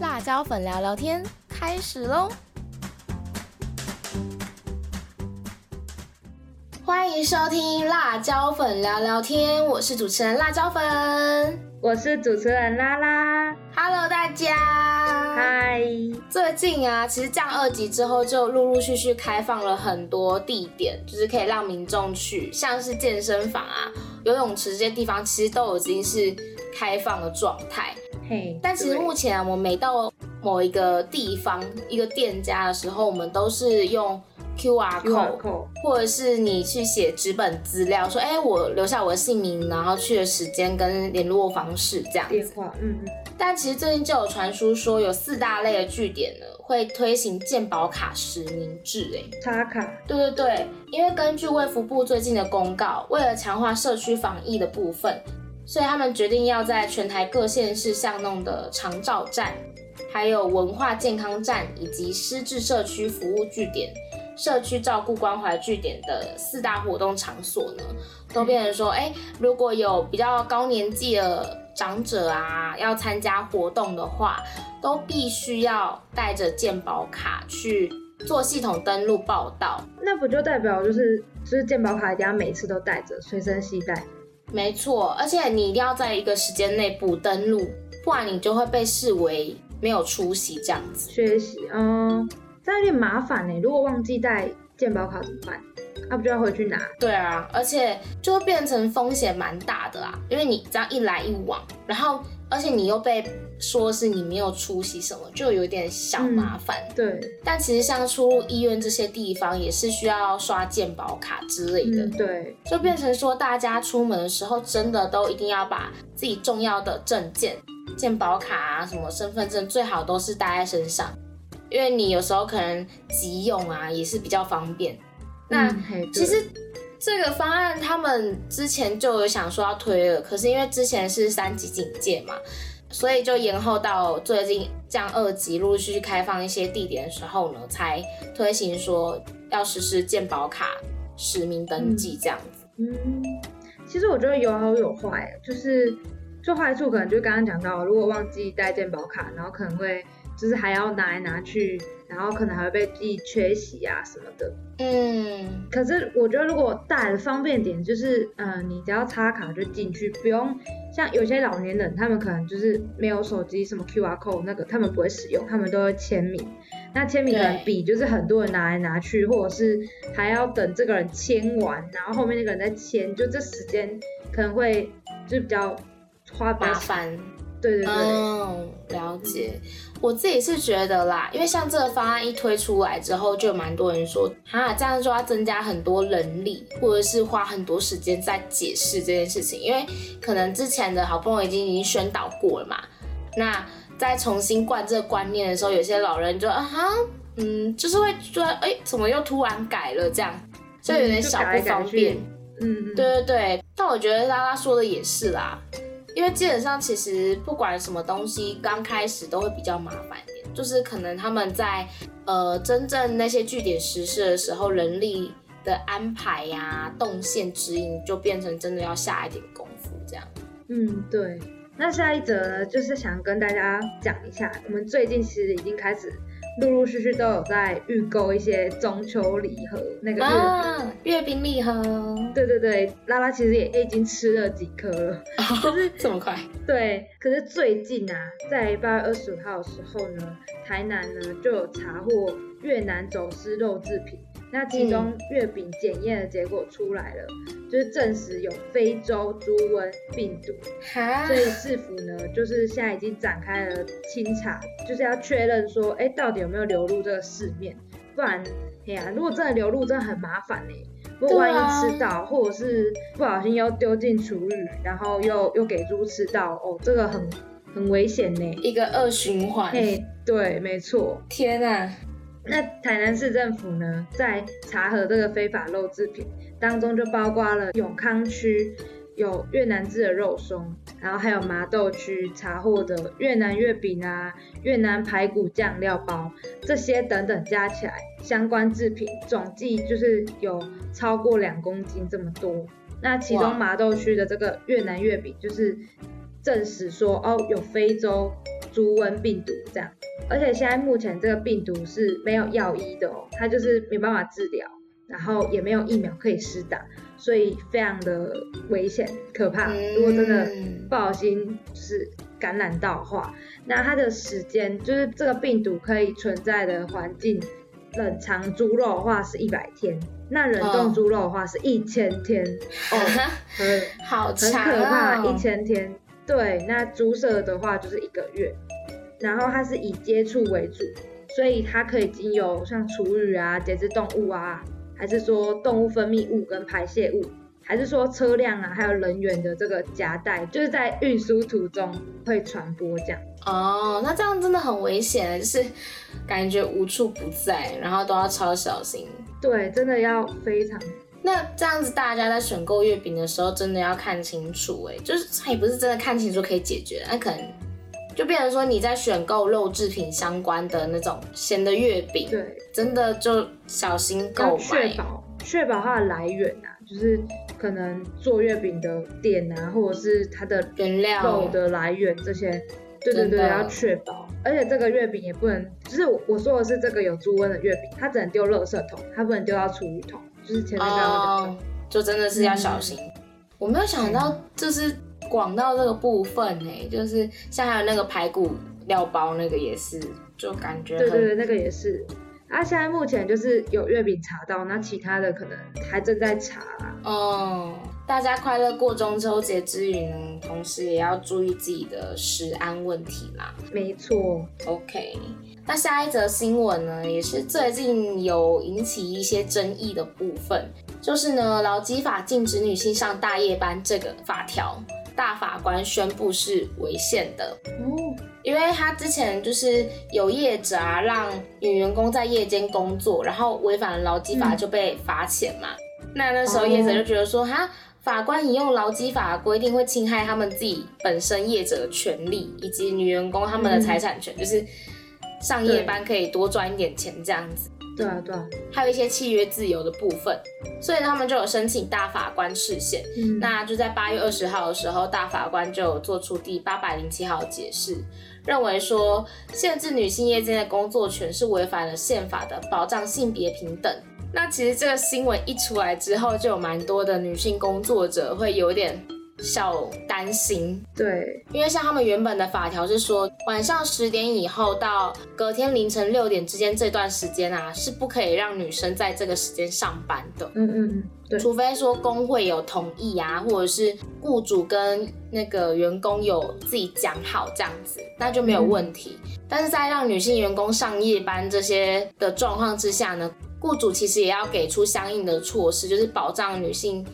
辣椒粉聊聊天开始喽！欢迎收听辣椒粉聊聊天，我是主持人辣椒粉，我是主持人拉拉。Hello，大家，嗨！最近啊，其实降二级之后，就陆陆续续开放了很多地点，就是可以让民众去，像是健身房啊、游泳池这些地方，其实都已经是开放的状态。嘿，但其实目前啊，我们每到某一个地方、一个店家的时候，我们都是用 QR code，或者是你去写纸本资料，说，哎，我留下我的姓名，然后去的时间跟联络方式这样子。电话，嗯嗯。但其实最近就有传出说，有四大类的据点呢，会推行健保卡实名制，哎，插卡。对对对，因为根据卫福部最近的公告，为了强化社区防疫的部分。所以他们决定要在全台各县市巷弄的长照站、还有文化健康站以及失智社区服务据点、社区照顾关怀据点的四大活动场所呢，都变成说，哎，如果有比较高年纪的长者啊，要参加活动的话，都必须要带着健保卡去做系统登录报到。那不就代表就是，就是健保卡一定要每次都带着，随身携带？没错，而且你一定要在一个时间内补登录，不然你就会被视为没有出席这样子。缺席，嗯，这有点麻烦呢。如果忘记带健保卡怎么办？那不就要回去拿？对啊，而且就会变成风险蛮大的啦，因为你这样一来一往，然后而且你又被。说是你没有出席什么，就有点小麻烦。对，但其实像出入医院这些地方，也是需要刷健保卡之类的。对，就变成说大家出门的时候，真的都一定要把自己重要的证件、健保卡啊、什么身份证，最好都是带在身上，因为你有时候可能急用啊，也是比较方便。那其实这个方案他们之前就有想说要推了，可是因为之前是三级警戒嘛。所以就延后到最近降二级，陆陆续续开放一些地点的时候呢，才推行说要实施健保卡实名登记这样子。嗯，其实我觉得有好有坏，就是就坏处可能就刚刚讲到，如果忘记带健保卡，然后可能会就是还要拿来拿去。然后可能还会被记缺席啊什么的。嗯，可是我觉得如果带的方便点就是，嗯，你只要插卡就进去，不用像有些老年人，他们可能就是没有手机，什么 QR code 那个他们不会使用，他们都会签名。那签名可能笔就是很多人拿来拿去，或者是还要等这个人签完，然后后面那个人再签，就这时间可能会就比较花麻烦。对对对，嗯，了解。我自己是觉得啦，因为像这个方案一推出来之后，就有蛮多人说，哈，这样就要增加很多人力，或者是花很多时间在解释这件事情，因为可能之前的好不容易已经已经宣导过了嘛，那再重新灌这个观念的时候，有些老人就啊哈，嗯，就是会觉得，哎，怎么又突然改了这样，就有点小不方便。嗯，对对对，但我觉得拉拉说的也是啦。因为基本上，其实不管什么东西，刚开始都会比较麻烦一点。就是可能他们在呃真正那些据点实施的时候，人力的安排呀、动线指引，就变成真的要下一点功夫这样。嗯，对。那下一则呢，就是想跟大家讲一下，我们最近其实已经开始。陆陆续续都有在预购一些中秋礼盒，那个月饼礼盒。对对对，拉拉其实也已经吃了几颗了，就是这么快。对，可是最近啊，在八月二十五号的时候呢，台南呢就有查获越南走私肉制品。那其中月饼检验的结果出来了，就是证实有非洲猪瘟病毒，所以市府呢就是现在已经展开了清查，就是要确认说，哎，到底有没有流入这个市面？不然，哎呀，如果真的流入，真的很麻烦呢。如果万一吃到，或者是不小心又丢进厨余，然后又又给猪吃到，哦，这个很很危险呢，一个恶循环。哎，对，没错。天啊！那台南市政府呢，在查核这个非法肉制品当中，就包括了永康区有越南制的肉松，然后还有麻豆区查获的越南月饼啊、越南排骨酱料包这些等等，加起来相关制品总计就是有超过两公斤这么多。那其中麻豆区的这个越南月饼，就是证实说哦，有非洲。猪瘟病毒这样。而且现在目前这个病毒是没有药医的哦，它就是没办法治疗，然后也没有疫苗可以施打，所以非常的危险可怕。如果真的不小心就是感染到的话，那它的时间就是这个病毒可以存在的环境，冷藏猪肉的话是一百天，那冷冻猪肉的话是一千天 哦，很好很可怕，哦一千天。对，那注射的话就是一个月，然后它是以接触为主，所以它可以经由像厨余啊、节肢动物啊，还是说动物分泌物跟排泄物，还是说车辆啊，还有人员的这个夹带，就是在运输途中会传播这样。哦，那这样真的很危险，就是感觉无处不在，然后都要超小心。对，真的要非常那这样子，大家在选购月饼的时候，真的要看清楚、哎，就是它也不是真的看清楚可以解决，那可能就变成说你在选购肉制品相关的那种咸的月饼，对，真的就小心要购买。确保确保它的来源啊，就是可能做月饼的店啊，或者是它的原料肉的来源这些，对对对，要确保。而且这个月饼也不能，就是我我说的是这个有猪瘟的月饼，它只能丢垃圾桶，它不能丢到厨余桶，就是前面刚刚讲的。哦，就真的是要小心。我没有想到，就是广到这个部分呢、就是像还有那个排骨料包那个也是，就感觉对对，那个也是。啊，现在目前就是有月饼查到，那其他的可能还正在查啦。哦，大家快乐过中秋节之余呢，同时也要注意自己的食安问题啦。没错，OK，那下一则新闻呢，也是最近有引起一些争议的部分，就是呢，劳基法禁止女性上大夜班这个法条，大法官宣布是违宪的。哦，因为他之前就是有业者啊，让女员工在夜间工作，然后违反了劳基法嗯就被罚钱嘛。那那时候业者就觉得说，哈，法官引用劳基法的规定会侵害他们自己本身业者的权利，以及女员工他们的财产权，就是上夜班可以多赚一点钱这样子。对啊对啊，还有一些契约自由的部分，所以他们就有申请大法官释宪。嗯，那就在八月二十号的时候，大法官就有做出第八百零七号解释，认为说限制女性夜间的工作权是违反了宪法的保障性别平等。那其实这个新闻一出来之后，就有蛮多的女性工作者会有点小担心，对，因为像他们原本的法条是说，晚上十点以后到隔天凌晨六点之间这段时间啊，是不可以让女生在这个时间上班的。嗯嗯嗯，对，除非说工会有同意啊，或者是雇主跟那个员工有自己讲好这样子，那就没有问题。但是在让女性员工上夜班这些的状况之下呢，雇主其实也要给出相应的措施，就是保障女性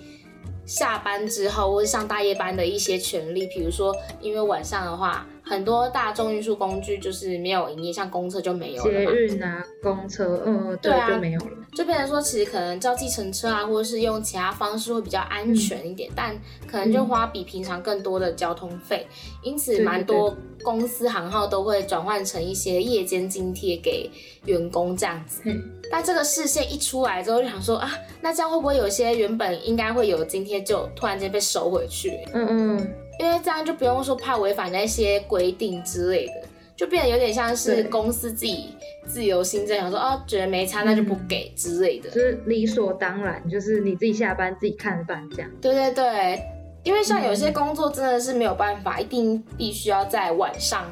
下班之后或者上大夜班的一些权利。比如说，因为晚上的话，很多大众运输工具就是没有营业，像公车就没有了捷嘛。运啊，公车，嗯，嗯对，对啊就没有了。就变成说，其实可能叫计程车啊，或者是用其他方式会比较安全一点，但可能就花比平常更多的交通费，因此蛮多公司行号都会转换成一些夜间津贴给员工这样子。嘿但这个视线一出来之后，就想说啊，那这样会不会有些原本应该会有津贴就突然间被收回去？嗯嗯，因为这样就不用说怕违反那些规定之类的，就变得有点像是公司自己自由心政，想说哦，觉得没差那就不给之类的。就是理所当然，就是你自己下班自己看着办这样。对对对，因为像有些工作真的是没有办法，一定必须要在晚上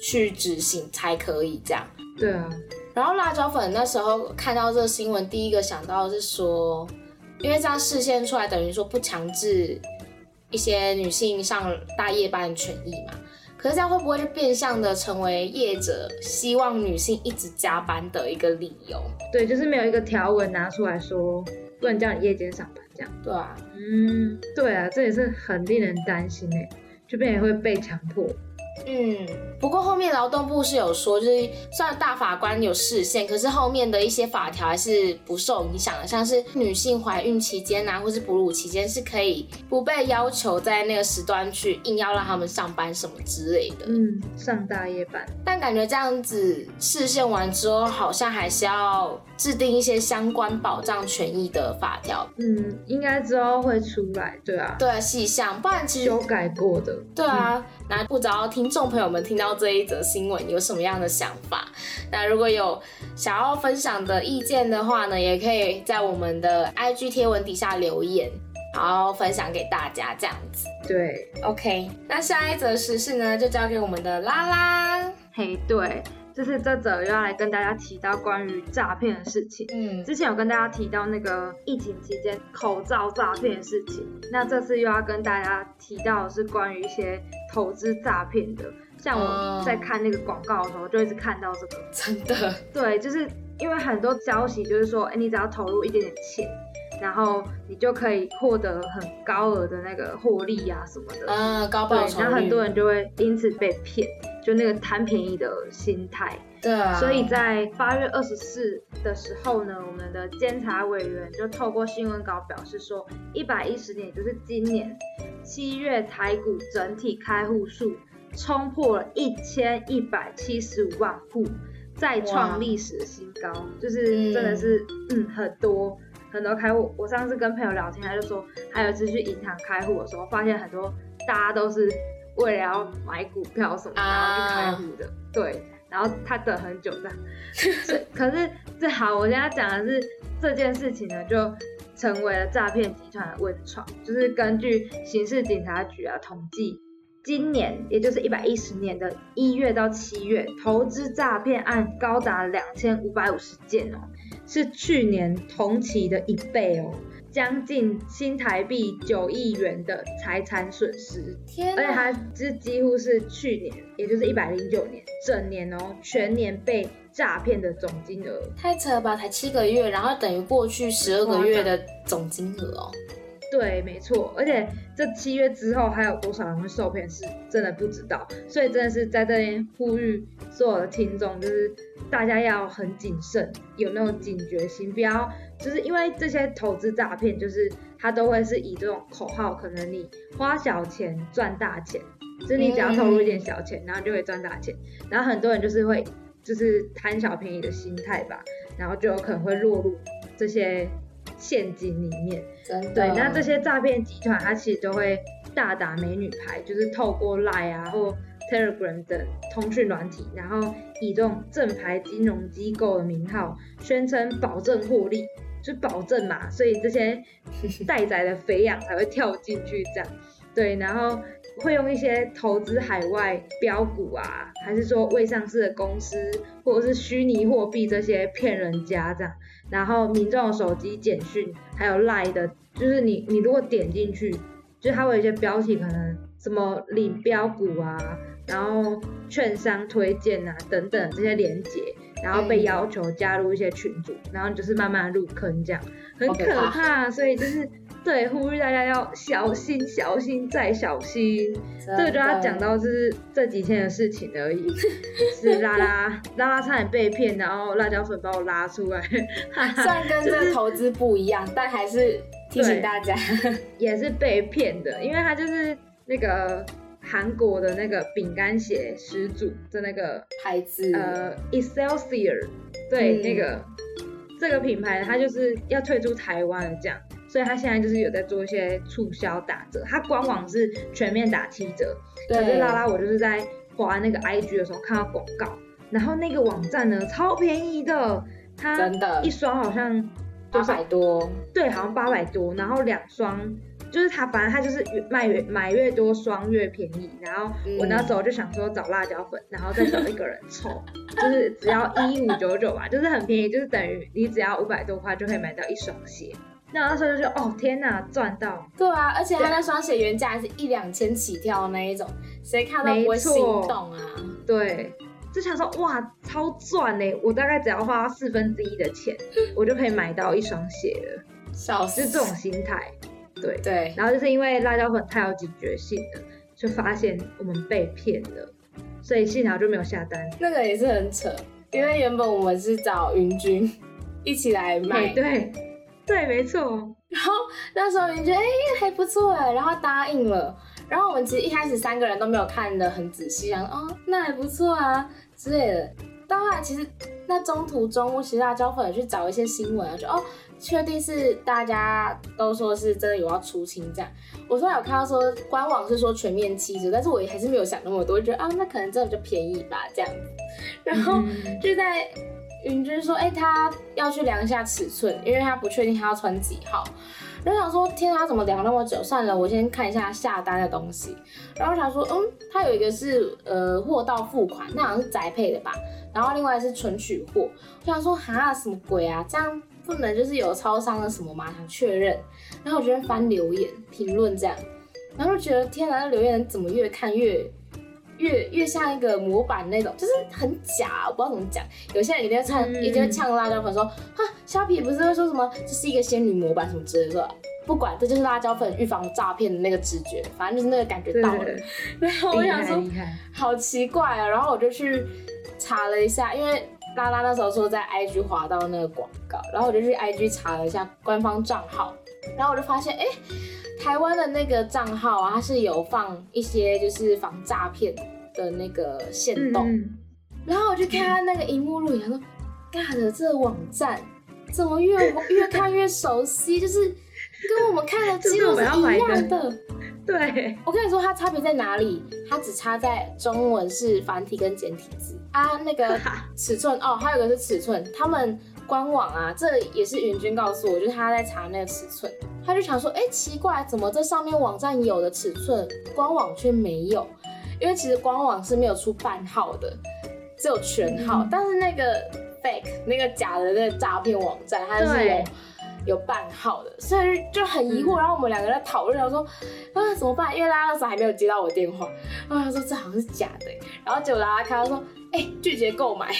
去执行才可以这样。对啊，然后辣椒粉那时候看到这个新闻，第一个想到的是说，因为这样视线出来，等于说不强制一些女性上大夜班的权益嘛。可是这样会不会就变相的成为业者希望女性一直加班的一个理由？对，就是没有一个条文拿出来说不能叫你夜间上班这样。对啊，嗯，对啊，这也是很令人担心哎，就变也会被强迫。嗯，不过后面劳动部是有说，就是虽然大法官有视线，可是后面的一些法条还是不受影响的，像是女性怀孕期间啊，或是哺乳期间是可以不被要求在那个时段去硬要让他们上班什么之类的。嗯，上大夜班。但感觉这样子视线完之后，好像还是要制定一些相关保障权益的法条，嗯，应该之后会出来，对啊，对细项，不然其实修改过的。对啊，那不知道听众朋友们听到这一则新闻有什么样的想法？那如果有想要分享的意见的话呢，也可以在我们的 IG 贴文底下留言，然后分享给大家这样子。对，OK，那下一则时事呢，就交给我们的拉拉。嘿，对。就是这则又要来跟大家提到关于诈骗的事情。嗯，之前有跟大家提到那个疫情期间口罩诈骗的事情，那这次又要跟大家提到的是关于一些投资诈骗的。像我在看那个广告的时候，就一直看到这个。真的？对，就是因为很多消息就是说，哎，你只要投入一点点钱。然后你就可以获得很高额的那个获利啊什么的，啊，高报酬然后很多人就会因此被骗，就那个贪便宜的心态。对啊。所以在八月二十四的时候呢，我们的监察委员就透过新闻稿表示说，一百一十年，就是今年七月台股整体开户数冲破了一千一百七十五万户，再创历史新高，就是真的是嗯很多。很多开户，我上次跟朋友聊天，他就说，还有一次去银行开户的时候，发现很多大家都是为了要买股票什么，然后去开户的，对，然后他等很久这样，可 是这好，我现在讲的是这件事情呢，就成为了诈骗集团的温床，就是根据刑事警察局啊统计。今年，也就是一百一十年的一月到七月，投资诈骗案高达两千五百五十件哦，是去年同期的一倍哦，将近新台币九亿元的财产损失。天！而且它是几乎是去年，也就是一百零九年整年哦，全年被诈骗的总金额。太扯了吧？才七个月，然后等于过去十二个月的总金额哦。对，没错，而且这七月之后还有多少人会受骗，是真的不知道，所以真的是在这边呼吁所有的听众，就是大家要很谨慎，有那种警觉心，不要就是因为这些投资诈骗，就是它都会是以这种口号，可能你花小钱赚大钱，就是你只要投入一点小钱，然后就会赚大钱，然后很多人就是会就是贪小便宜的心态吧，然后就有可能会落入这些。陷阱里面，对，那这些诈骗集团，它其实都会大打美女牌，就是透过 Line 啊或 Telegram 等通讯软体，然后以这种正牌金融机构的名号，宣称保证获利，就保证嘛，所以这些 待宰的肥羊才会跳进去这样，对，然后会用一些投资海外标股啊，还是说未上市的公司，或者是虚拟货币这些骗人家这样。然后民众手机简讯，还有 Line 的，就是你你如果点进去，就它会有一些标题，可能什么领标股啊，然后券商推荐啊等等这些连接，然后被要求加入一些群组，然后就是慢慢入坑这样，很可怕，所以就是对呼吁大家要小心小心再小心。这个就要讲到就是这几天的事情而已，是拉拉拉拉差点被骗，然后辣椒粉把我拉出来。虽然跟这个投资不一样，但还是提醒大家，也是被骗的，因为他就是那个韩国的那个饼干鞋始祖的那个牌子，呃，Excelsior，对，那个这个品牌，它就是要退出台湾了，这样。所以他现在就是有在做一些促销打折，他官网是全面打七折。可是拉拉我就是在滑那个 IG 的时候看到广告，然后那个网站呢超便宜的，它真的，一双好像八百多，对，好像八百多，然后两双就是他，反正他就是越卖越买越多双越便宜。然后我那时候就想说找辣椒粉，然后再找一个人凑，就是只要一五九九吧，就是很便宜，就是等于你只要五百多块就可以买到一双鞋。那那时候就觉得哦天哪，赚到！对啊，而且他那双鞋原价是一两千起跳那一种，谁看到不会心动啊？对，就想说哇，超赚呢！我大概只要花四分之一的钱，我就可以买到一双鞋了。小是这种心态，对对。然后就是因为辣椒粉太有警觉性了，就发现我们被骗了，所以幸好就没有下单。那个也是很扯，因为原本我们是找云君一起来买，对。对，没错。然后那时候你觉得哎还不错哎，然后答应了。然后我们其实一开始三个人都没有看的很仔细，然后哦那还不错啊之类的。到后来其实那中途中，我其实辣椒粉去找一些新闻啊，就哦确定是大家都说是真的有要出清这样。我说有看到说官网是说全面七折，但是我也还是没有想那么多，就觉得啊，那可能真的就便宜吧这样子。然后嗯就在云君说，哎、他要去量一下尺寸，因为他不确定他要穿几号。然后想说，天啊，怎么量那么久？算了，我先看一下下单的东西。然后想说，嗯，他有一个是呃货到付款，那好像是宅配的吧。然后另外是存取货。我想说，哈，什么鬼啊？这样不能就是有超商的什么吗？想确认。然后我就翻留言评论这样，然后就觉得天哪，那留言怎么越看越越越像一个模板那种，就是很假，我不知道怎么讲。有些人一定会呛，嗯一定会呛辣椒粉说，哈，虾皮不是会说什么这是一个仙女模板什么之类的，不管，这就是辣椒粉预防诈骗的那个直觉，反正就是那个感觉到了。然后我厉想说，好奇怪啊！然后我就去查了一下，因为拉拉那时候说在 IG 滑到那个广告，然后我就去 IG 查了一下官方账号，然后我就发现，哎、台湾的那个账号啊，它是有放一些就是防诈骗的那个线动，嗯，然后我就看他那个荧幕录影，他说：“尬的这个网站怎么越越看越熟悉，就是跟我们看的记录是一样的。”对，我跟你说，它差别在哪里？它只差在中文是繁体跟简体字啊，那个 尺寸哦，还有一个是尺寸，他们官网啊，这也是云君告诉我，就是他在查那个尺寸，他就想说，哎、奇怪，怎么这上面网站有的尺寸，官网却没有？因为其实官网是没有出半号的，只有全号，嗯但是那个 fake 那个假的那个诈骗网站，它是有有半号的，所以就很疑惑。嗯然后我们两个在讨论，我说啊怎么办？因为拉拉那时候还没有接到我电话，然后他说这好像是假的欸，然后结果拉拉看，他说哎、拒绝购买，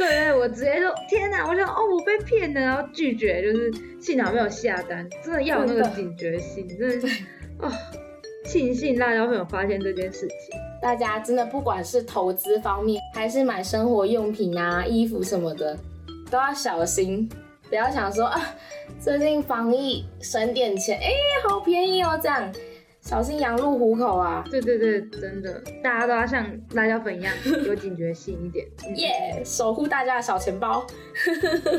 对对，我直接说天哪！我想哦，我被骗了，然后拒绝，就是幸好没有下单，真的要有那个警觉心，真的是哦，庆幸辣椒粉有发现这件事情。大家真的不管是投资方面，还是买生活用品啊、衣服什么的，都要小心，不要想说啊，最近防疫省点钱，哎、好便宜哦，这样小心羊入虎口啊！对对对，真的，大家都要像辣椒粉一样 有警觉性一点。嗯耶守护大家的小钱包。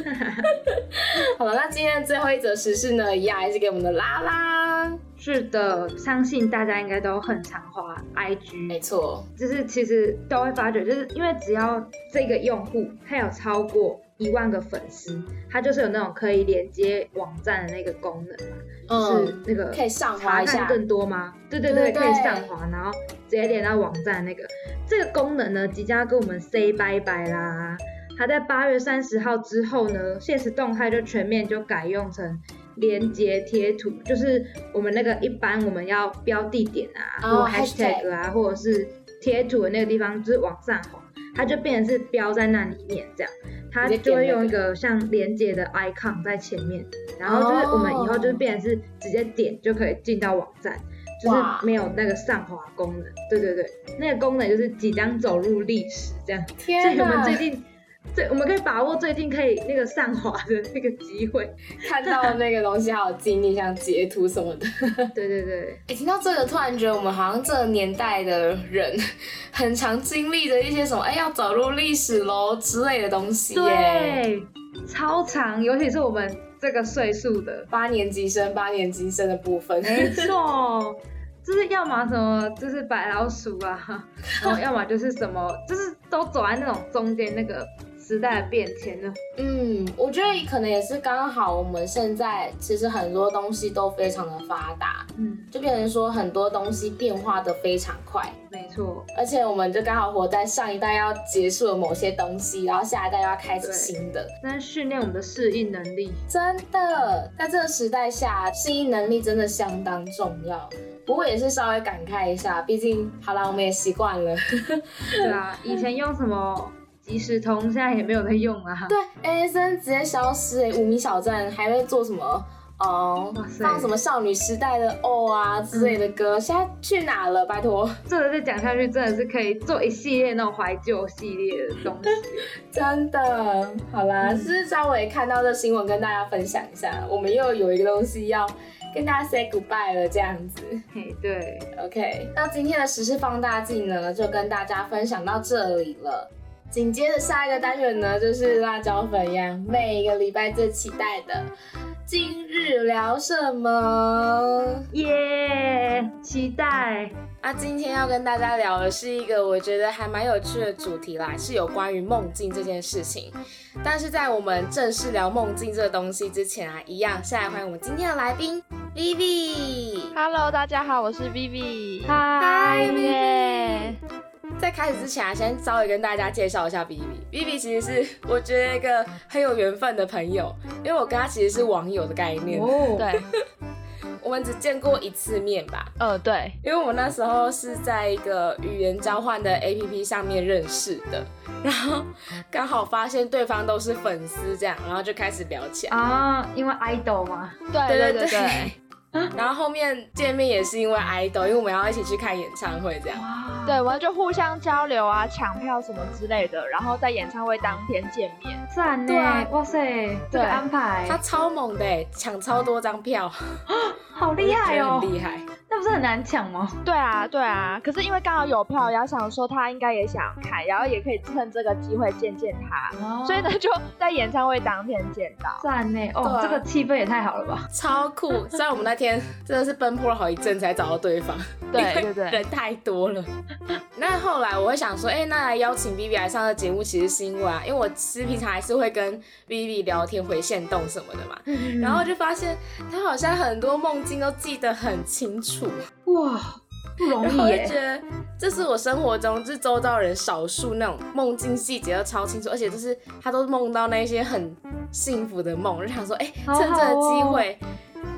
好了，那今天的最后一则时事呢，一样还是给我们的拉拉。是的，相信大家应该都很常滑 IG，没错，就是其实都会发觉，就是因为只要这个用户他有超过一万个粉丝，它就是有那种可以连接网站的那个功能嘛，是嗯，那个可以上滑一下。更多吗？对对对，可以上滑，然后直接连到网站那个。这个功能呢，即将要跟我们 say 拜拜啦。它在八月三十号之后呢，现实动态就全面就改用成连接贴图，就是我们那个一般我们要标地点啊，哦或 hashtag 啊，或者是贴图的那个地方，就是往上滑，它就变成是标在那里面这样。它就会用一个像连接的 icon 在前面，然后就是我们以后就是变成是直接点就可以进到网站，就是没有那个上滑功能。对对对，那个功能就是即将走入历史这样。所天以我们！最近，最我们可以把握最近可以那个上滑的那个机会。看到那个东西，还有经历像截图什么的。对对对，哎、听到这个，突然觉得我们好像这个年代的人，很常经历的一些什么，哎、要走入历史喽之类的东西耶。对，超长，尤其是我们这个岁数的，八年级生，八年级生的部分。没错，就是要么什么就是白老鼠啊，然后要么就是什么，就是都走在那种中间那个时代的变迁呢。嗯，我觉得可能也是刚好我们现在其实很多东西都非常的发达，嗯，就变成说很多东西变化的非常快，没错，而且我们就刚好活在上一代要结束了某些东西，然后下一代又要开始新的。那是训练我们的适应能力。真的，在这个时代下，适应能力真的相当重要。不过也是稍微感慨一下，毕竟好啦，我们也习惯了。对啊，以前用什么即时通，现在也没有在用啊。对，ASN 直接消失哎、五米小站还会做什么？哦、放什么少女时代的哦啊之类的歌，现在去哪了？拜托，这个再讲下去，真的是可以做一系列那种怀旧系列的东西。真的，好啦，嗯只是稍微看到这新闻跟大家分享一下，我们又有一个东西要跟大家 say goodbye 了，这样子。嘿，对，OK，那今天的时事放大镜呢，就跟大家分享到这里了。紧接着下一个单元呢，就是辣椒粉一样，每个礼拜最期待的今日聊什么？耶，期待。那今天要跟大家聊的是一个我觉得还蛮有趣的主题啦，是有关于梦境这件事情。但是在我们正式聊梦境这个东西之前啊，一样先来欢迎我们今天的来宾 Vivi。Hello，大家好，我是 Vivi。嗨，耶！在开始之前啊，先稍微跟大家介绍一下 Vivi。Vivi 其实是我觉得一个很有缘分的朋友，因为我跟他其实是网友的概念，哦，对，我们只见过一次面吧。呃，对，因为我们那时候是在一个语言交换的 APP 上面认识的，然后刚好发现对方都是粉丝，这样，然后就开始聊起来。啊，因为 idol 嘛，对对对。对，然后后面见面也是因为 idol，因为我们要一起去看演唱会，这样。哇，对，我们就互相交流啊，抢票什么之类的，然后在演唱会当天见面。赞呢对啊，哇塞，这个对安排他超猛的欸，抢超多张票，好厉害哦厉害。那不是很难抢吗？对啊，对啊，可是因为刚好有票，然后想说他应该也想看，然后也可以趁这个机会见见他，哦所以呢就在演唱会当天见到。赞呢，对哦，啊这个气氛也太好了吧？超酷！虽然我们那天真的是奔波了好一阵才找到对方，对对对。人太多了。那后来我会想说，哎、那来邀请 Vivi 来上这节目，其实是因为啊，因为我其实平常还是会跟 Vivi 聊天、回线动什么的嘛，嗯然后就发现他好像很多梦境都记得很清楚，哇，不容易耶，就觉得这是我生活中就是周遭人少数那种梦境细节都超清楚，而且就是他都梦到那些很幸福的梦，我就想说，哎、趁这个机哦。会。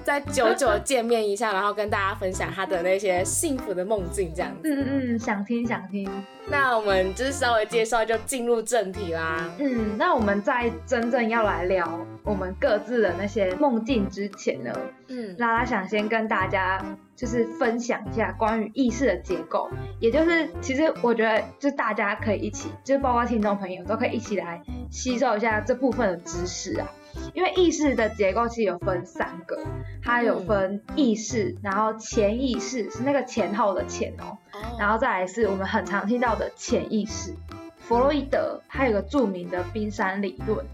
再久久见面一下，然后跟大家分享他的那些幸福的梦境，这样子。嗯嗯嗯，想听想听。那我们就是稍微介绍，就进入正题啦。嗯，那我们在真正要来聊我们各自的那些梦境之前呢，嗯，拉拉想先跟大家就是分享一下关于意识的结构，也就是其实我觉得就大家可以一起，就是包括听众朋友都可以一起来吸收一下这部分的知识啊。因为意识的结构其实有分三个，它有分意识，然后潜意识是那个前后的前哦，然后再来是我们很常听到的潜意识。弗洛伊德他有个著名的冰山理论，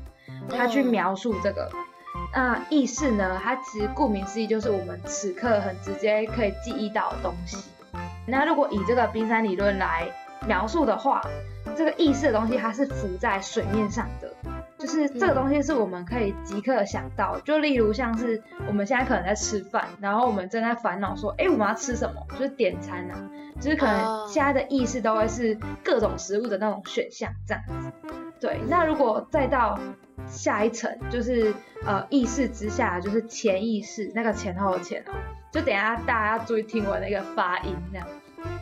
他去描述这个。那意识呢？它其实顾名思义就是我们此刻很直接可以记忆到的东西。那如果以这个冰山理论来描述的话，这个意识的东西它是浮在水面上的，就是这个东西是我们可以即刻想到。就例如像是我们现在可能在吃饭，然后我们正在烦恼说，哎，我们要吃什么？就是点餐啊，就是可哦能现在的意识都会是各种食物的那种选项这样子。对，那如果再到下一层，就是呃意识之下，就是潜意识那个前后的前哦，就等一下大家注意听我那个发音这样。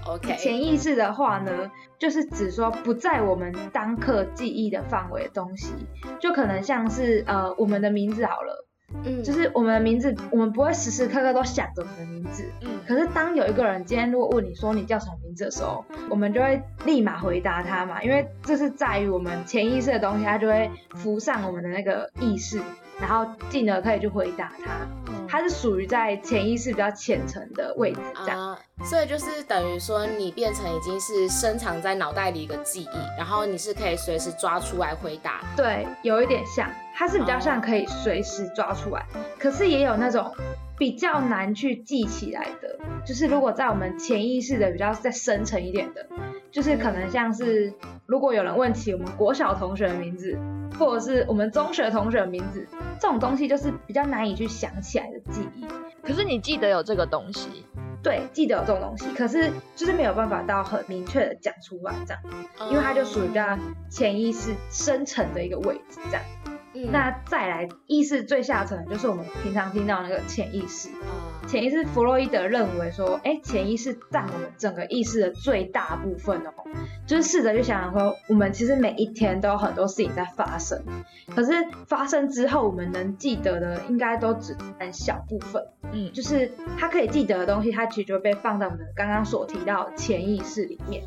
OK，潜意识的话呢，就是指说不在我们当刻记忆的范围的东西，就可能像是呃我们的名字好了，嗯就是我们的名字，我们不会时时刻刻都想着我们的名字，嗯可是当有一个人今天如果问你说你叫什么名字的时候，我们就会立马回答他嘛，因为这是在于我们潜意识的东西，它就会浮上我们的那个意识，然后进而可以去回答他。嗯。它是属于在潜意识比较浅层的位置，这样。啊，所以就是等于说你变成已经是深藏在脑袋里一个记忆，然后你是可以随时抓出来回答。对，有一点像，它是比较像可以随时抓出来，可是也有那种比较难去记起来的，就是如果在我们潜意识的比较再深层一点的，就是可能像是如果有人问起我们国小同学的名字，或者是我们中学同学的名字，这种东西就是比较难以去想起来的记忆。可是你记得有这个东西，对，记得有这种东西，可是就是没有办法到很明确的讲出来这样，因为它就属于比较潜意识深层的一个位置这样。嗯那再来意识最下层，就是我们平常听到那个潜意识。啊潜意识，弗洛伊德认为说，哎，潜意识占我们整个意识的最大部分哦。就是试着去想想说，我们其实每一天都有很多事情在发生，可是发生之后，我们能记得的应该都只占小部分。嗯，就是他可以记得的东西，它其实就会被放在我们刚刚所提到的潜意识里面。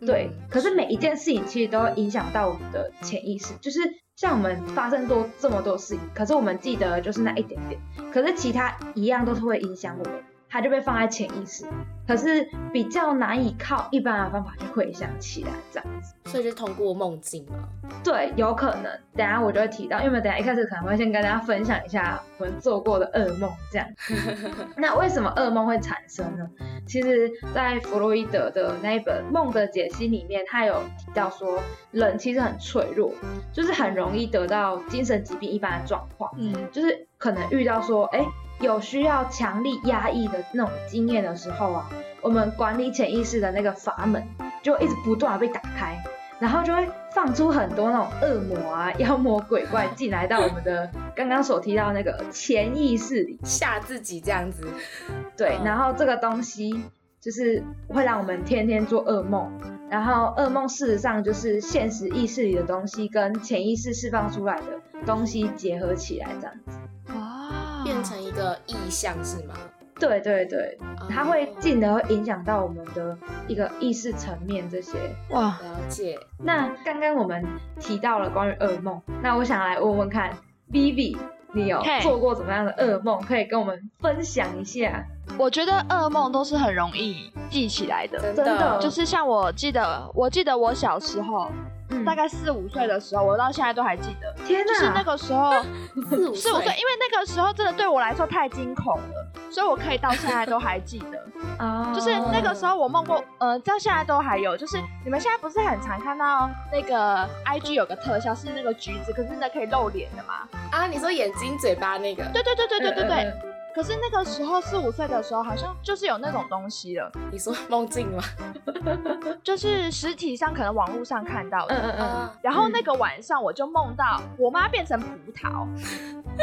对，嗯可是每一件事情其实都会影响到我们的潜意识，就是像我们发生多这么多事情，可是我们记得就是那一点点，可是其他一样都是会影响我们，它它就被放在潜意识，可是比较难以靠一般的方法去回想起来这样子。所以就通过梦境吗。对，有可能。等下我就会提到，因为等下一开始可能会先跟大家分享一下我们做过的噩梦这样。那为什么噩梦会产生呢？其实，在弗洛伊德的那一本《梦的解析》里面，他有提到说，人其实很脆弱，就是很容易得到精神疾病一般的状况。嗯，就是可能遇到说，哎，有需要强力压抑的那种经验的时候啊，我们管理潜意识的那个阀门就一直不断的被打开，然后就会放出很多那种恶魔啊、妖魔鬼怪进来到我们的 刚刚所提到那个潜意识里。吓自己这样子，对，嗯然后这个东西就是会让我们天天做噩梦，然后噩梦事实上就是现实意识里的东西跟潜意识释放出来的东西结合起来这样子。哇，变成一个意象是吗？对对对，它会哦进而影响到我们的一个意识层面这些。哇，了解。那刚刚我们提到了关于噩梦，那我想来问问看，Vivi，你有做过怎么样的噩梦？可以跟我们分享一下？我觉得噩梦都是很容易记起来的，真真的就是像我记得，我记得我小时候嗯大概四五岁的时候，我到现在都还记得，天哪，就是那个时候 四五岁，因为那个时候真的对我来说太惊恐了，所以我可以到现在都还记得。啊，就是那个时候我梦过，呃，到现在都还有。就是你们现在不是很常看到那个 IG 有个特效是那个橘子，可是那可以露脸的嘛？啊，你说眼睛、嘴巴那个，对对对对对对对。嗯嗯可是那个时候四五岁的时候，好像就是有那种东西了，你说梦境吗？就是实体上可能网络上看到的。嗯嗯然后那个晚上我就梦到我妈变成葡萄，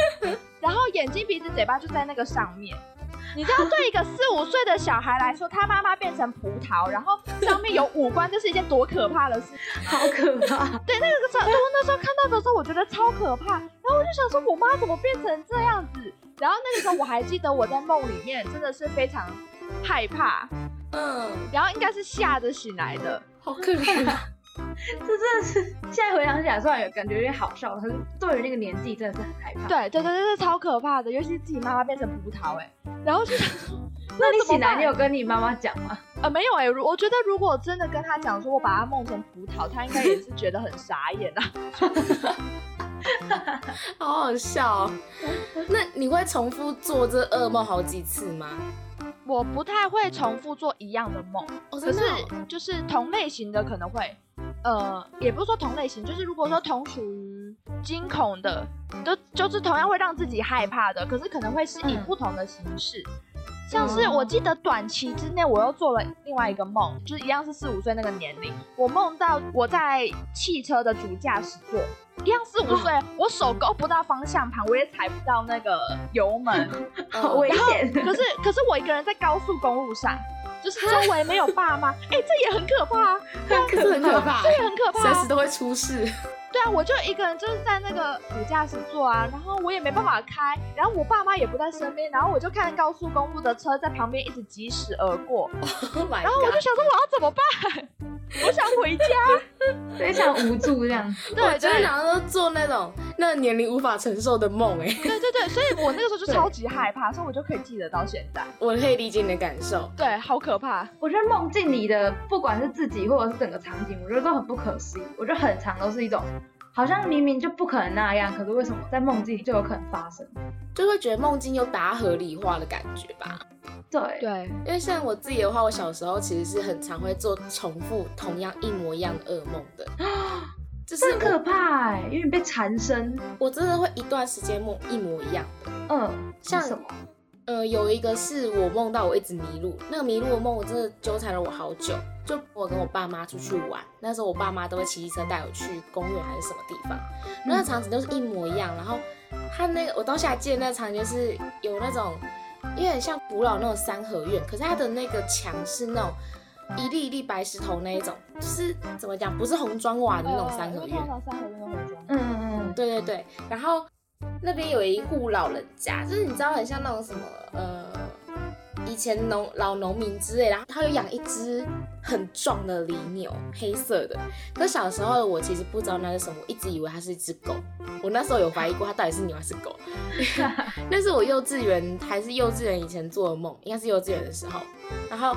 然后眼睛、鼻子、嘴巴就在那个上面。你知道，对一个四五岁的小孩来说，他妈妈变成葡萄，然后上面有五官，这是一件多可怕的事。好可怕。对，那个时候，我那时候看到的时候，我觉得超可怕。然后我就想说，我妈怎么变成这样子？然后那个时候我还记得我在梦里面真的是非常害怕，嗯，然后应该是吓着醒来的。好可怜。这真的是现在回想起来，虽然有感觉有点好笑，可是对于那个年纪真的是很害怕。，对对对对，对超可怕的，尤其是自己妈妈变成葡萄哎、然后就想说，那你醒来你有跟你妈妈讲吗？呃没有哎、如我觉得如果真的跟他讲说我把他梦成葡萄，他应该也是觉得很傻眼啊。好好笑、哦。那你会重复做这噩梦好几次吗？我不太会重复做一样的梦，哦，可是就是同类型的可能会，呃，也不是说同类型，就是如果说同属于惊恐的，都就是同样会让自己害怕的，可是可能会是以嗯不同的形式。像是我记得短期之内，我又做了另外一个梦，就是一样是四五岁那个年龄，我梦到我在汽车的主驾驶座，一样四五岁，我手勾不到方向盘，我也踩不到那个油门，好危险。可是可是我一个人在高速公路上，就是周围没有爸妈，哎、这也很可怕啊，可是很可怕，这也很可怕、啊随时。都会出事。对啊，我就一个人就是在那个副驾驶座啊，然后我也没办法开，然后我爸妈也不在身边，然后我就看高速公路的车在旁边一直疾驶而过，Oh 然后我就想说我要怎么办？我想回家。非常无助这样。我对对真的想要做那种那个年龄无法承受的梦，哎，对对对，所以我那个时候就 超级害怕，所以我就可以记得到现在。我可以理解你的感受。对，好可怕。我觉得梦境里的不管是自己或者是整个场景，我觉得都很不可思议。我觉得很长都是一种，好像明明就不可能那样，可是为什么在梦境里就有可能发生？就会觉得梦境有把它合理化的感觉吧。对，对，因为像我自己的话，我小时候其实是很常会做重复同样一模一样的噩梦的，就是这很可怕哎、因为你被缠身。我真的会一段时间梦一模一样的。嗯，像什么？呃，有一个是我梦到我一直迷路，那个迷路的梦我真的纠缠了我好久。就我跟我爸妈出去玩，那时候我爸妈都会骑机车带我去公园还是什么地方，那个场景都是一模一样。然后他那个我到现在还记得那个场景就是有那种有点像古老那种三合院，可是它的那个墙是那种一粒一粒白石头那一种，就是怎么讲，不是红砖瓦的那种三合院。嗯嗯，对对对，然后那边有一户老人家，就是你知道很像那种什么呃以前农老农民之类，然后他有养一只很壮的犁牛，黑色的。可小时候的我其实不知道那是什么，我一直以为它是一只狗。我那时候有怀疑过它到底是牛还是狗。那是我幼稚园还是幼稚园以前做的梦，应该是幼稚园的时候。然后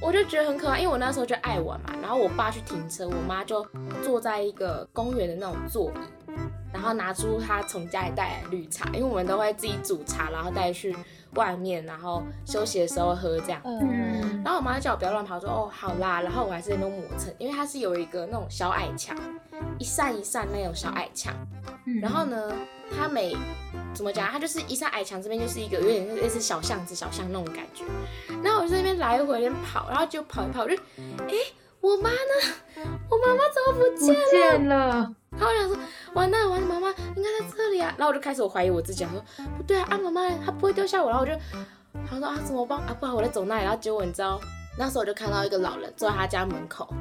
我就觉得很可爱，因为我那时候就爱玩嘛。然后我爸去停车，我妈就坐在一个公园的那种座椅，然后拿出她从家里带来的绿茶，因为我们都会自己煮茶，然后带去外面，然后休息的时候喝这样。嗯，然后我妈叫我不要乱跑，说哦好啦，然后我还是在那边磨蹭，因为它是有一个那种小矮墙，一扇一扇那种小矮墙。然后呢，它每怎么讲，它就是一扇矮墙这边就是一个有点类似小巷子、小巷那种感觉。然后我就在那边来回跑，然后就跑一跑，我就哎我妈呢？我妈妈怎么不不见了？见了，然后我想说，完蛋完了，妈妈应该在这里啊。然后我就开始我怀疑我自己，我说不对啊，啊妈妈她不会丢下我。然后我就，他说啊怎么办啊？不好我在走那里。然后结果你知道，那时候我就看到一个老人坐在他家门口，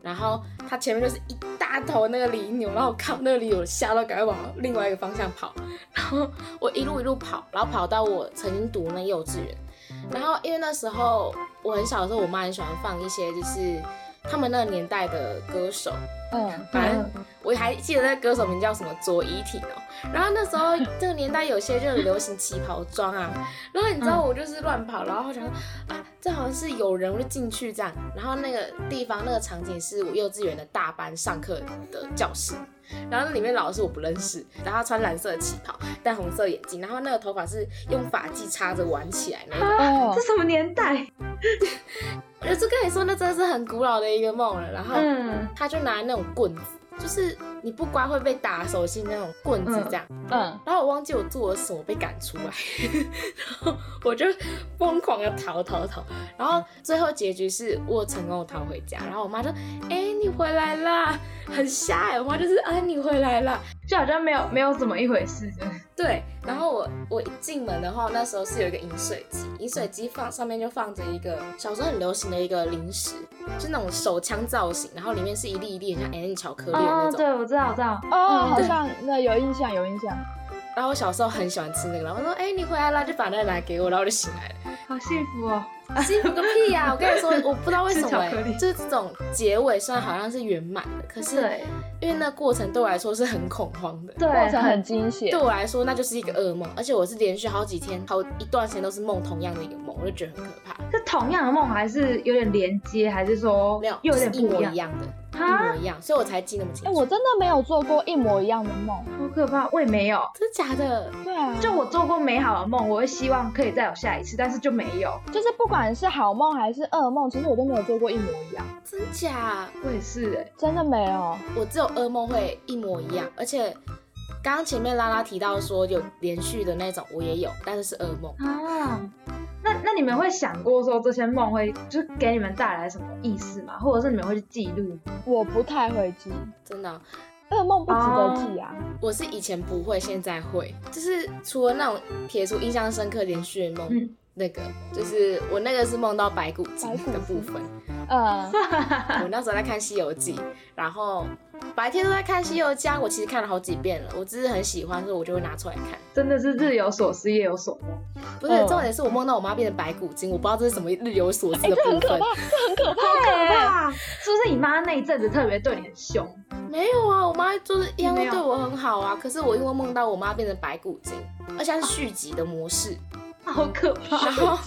然后他前面就是一大头那个犁牛，然后我看那个犁牛吓到，赶快往另外一个方向跑。然后我一路一路跑，然后跑到我曾经读那幼稚园。然后因为那时候我很小的时候，我妈很喜欢放一些就是他们那个年代的歌手，嗯，反正我还记得那歌手名叫什么左依婷哦。然后那时候这个年代有些就是流行旗袍装啊，然后你知道我就是乱跑，然后想说啊，这好像是有人，我就进去这样。然后那个地方那个场景是我幼稚园的大班上课的教室，然后那里面老师我不认识，然后他穿蓝色的旗袍，戴红色眼镜，然后那个头发是用发髻插着挽起来那种。哦这，什么年代？我就跟你说，那真的是很古老的一个梦了。然后嗯他就拿那种棍子，就是你不乖会被打手心那种棍子这样。嗯，然后我忘记我做了什么被赶出来，然后我就疯狂的逃逃逃，然后最后结局是我成功的逃回家，然后我妈就，哎、你回来啦，很吓哎、我妈就是，哎、你回来啦，就好像没有没有怎么一回事的。对，然后我我一进门的话，那时候是有一个饮水机，饮水机放上面就放着一个小时候很流行的一个零食，就那种手枪造型，然后里面是一粒一粒很像 N 巧克力的那哦，种。对，我知道，我知道。哦，嗯好像那有印象，有印象。然后我小时候很喜欢吃那个，然后我说，哎、你回来啦，就把那个拿给我，然后我就醒来了。好幸福哦！幸福个屁呀、我跟你说，我不知道为什么、就是这种结尾虽然好像是圆满的，可是对因为那过程对我来说是很恐慌的。对，过程很惊险对。我来说，那就是一个噩梦，而且我是连续好几天、好一段时间都是梦同样的一个梦，我就觉得很可怕。是同样的梦，还是有点连接，还是说没有，又有就是一模点不一样？一样的，一啊模一样，所以我才记那么清楚哎、楚。我真的没有做过一模一样的梦。好可怕！我也没有。真假的？对啊，就我做过美好的梦，我会希望可以再有下一次，但是就没有。就是不管是好梦还是噩梦，其实我都没有做过一模一样，真假？我也是哎、真的没有。我只有噩梦会一模一样，而且刚刚前面拉拉提到说有连续的那种，我也有，但是是噩梦。啊。那那你们会想过说这些梦会就是给你们带来什么意思吗？或者是你们会去记录？我不太会记，真的哦、噩梦不值得记啊。我是以前不会，现在会，就是除了那种撇除印象深刻连续的梦，嗯那个就是我那个是梦到白骨精的部分。嗯，我那时候在看《西游记》，然后白天都在看《西游记》啊，我其实看了好几遍了，我只是很喜欢，所以我就会拿出来看。真的是日有所思，夜有所梦。不是，嗯重点是我梦到我妈变成白骨精，我不知道这是什么日有所思哎、的部分。这很可怕，这很可怕。可怕！是不是你妈那一阵子特别对你很凶？没有啊，我妈就是一样都对我很好啊。可是我因为梦到我妈变成白骨精，而且它是续集的模式，好可怕！然后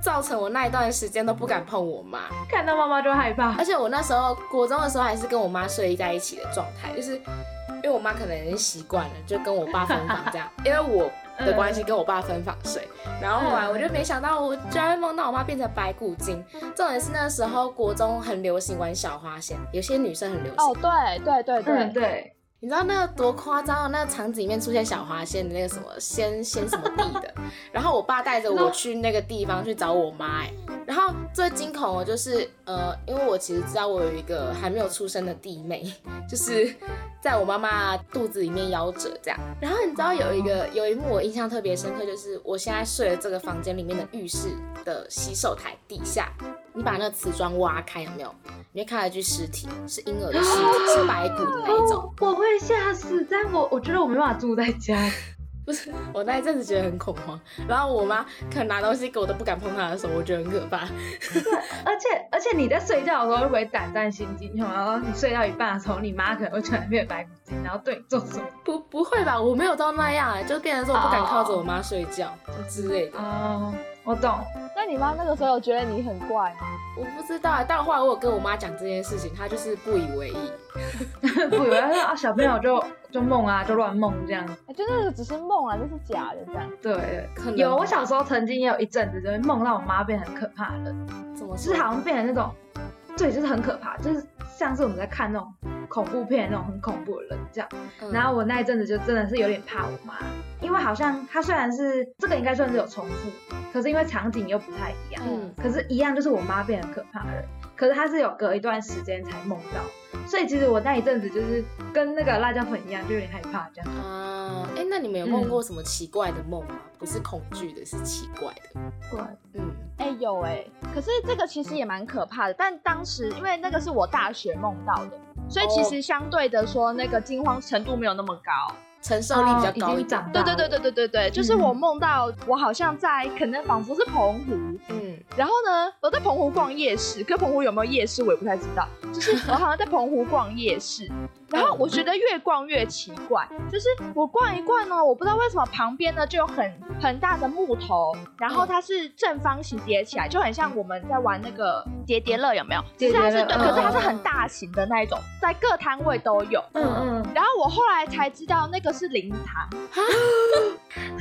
造成我那一段时间都不敢碰我妈。看到妈妈就害怕而。且我那时候国中的时候还是跟我妈睡在一起的状态，就是因为我妈可能已经习惯了，就跟我爸分房这样，因为我的关系跟我爸分房睡。然后后来我就没想到，我居然会梦到我妈变成白骨精。重点是那时候国中很流行玩小花仙，有些女生很流行。哦，对对对对，嗯，对，你知道那个多夸张啊？那个场景里面出现小花仙的那个什么仙仙什么地的，然后我爸带着我去那个地方去找我妈，哎，然后最惊恐的就是呃，因为我其实知道我有一个还没有出生的弟妹，就是在我妈妈肚子里面夭折这样。然后你知道有一个有一幕我印象特别深刻，就是我现在睡的这个房间里面的浴室的洗手台底下，你把那个瓷砖挖开有没有？你会看到一具尸体，是婴儿的尸体，是白骨的那一种。哦，我会吓死，但我我觉得我没办法住在家。不是，我那一阵子觉得很恐慌，然后我妈可能拿东西给我都不敢碰她的手，我觉得很可怕。而且而且你在睡觉的时候会胆战心惊？然后你睡到一半的时候，你妈可能会突然变白骨精，然后对你做什么？不不会吧？我没有到那样、欸，就变成说我不敢靠着我妈睡觉之类的。哦，我懂。那你妈那个时候有觉得你很怪吗？我不知道、欸，但后来我有跟我妈讲这件事情，她就是不以为意。不以为意啊，小朋友就就梦啊，就乱梦这样。哎，就那个只是梦啊，就是假的这样。对可，能有我小时候曾经也有一阵子，就是梦到我妈变很可怕的，怎么？就是好像变成那种，对，就是很可怕，就是像是我们在看那种恐怖片那种很恐怖的人这样。嗯然后我那一阵子就真的是有点怕我妈，因为好像她虽然是这个应该算是有重复，可是因为场景又不太一样，嗯可是一样就是我妈变很可怕的人，可是他是有隔一段时间才梦到，所以其实我那一阵子就是跟那个辣椒粉一样，就有点害怕这样。啊，哎、那你们有梦过什么奇怪的梦吗？不是恐惧的，是奇怪的。怪，嗯，哎、有哎、可是这个其实也蛮可怕的。但当时因为那个是我大学梦到的，所以其实相对的说，那个惊慌程度没有那么高。承受力比较高一点。对对对对对对对，就是我梦到我好像在可能仿佛是澎湖，嗯，然后呢，我在澎湖逛夜市，可澎湖有没有夜市我也不太知道。就是我好像在澎湖逛夜市，然后我觉得越逛越奇怪，就是我逛一逛呢，我不知道为什么旁边呢就有很很大的木头，然后它是正方形叠起来，就很像我们在玩那个叠叠乐，有没有？其实它是对，叠叠乐可是它是嗯很大型的那一种，在各摊位都有。嗯嗯，然后我后来才知道那个是灵堂，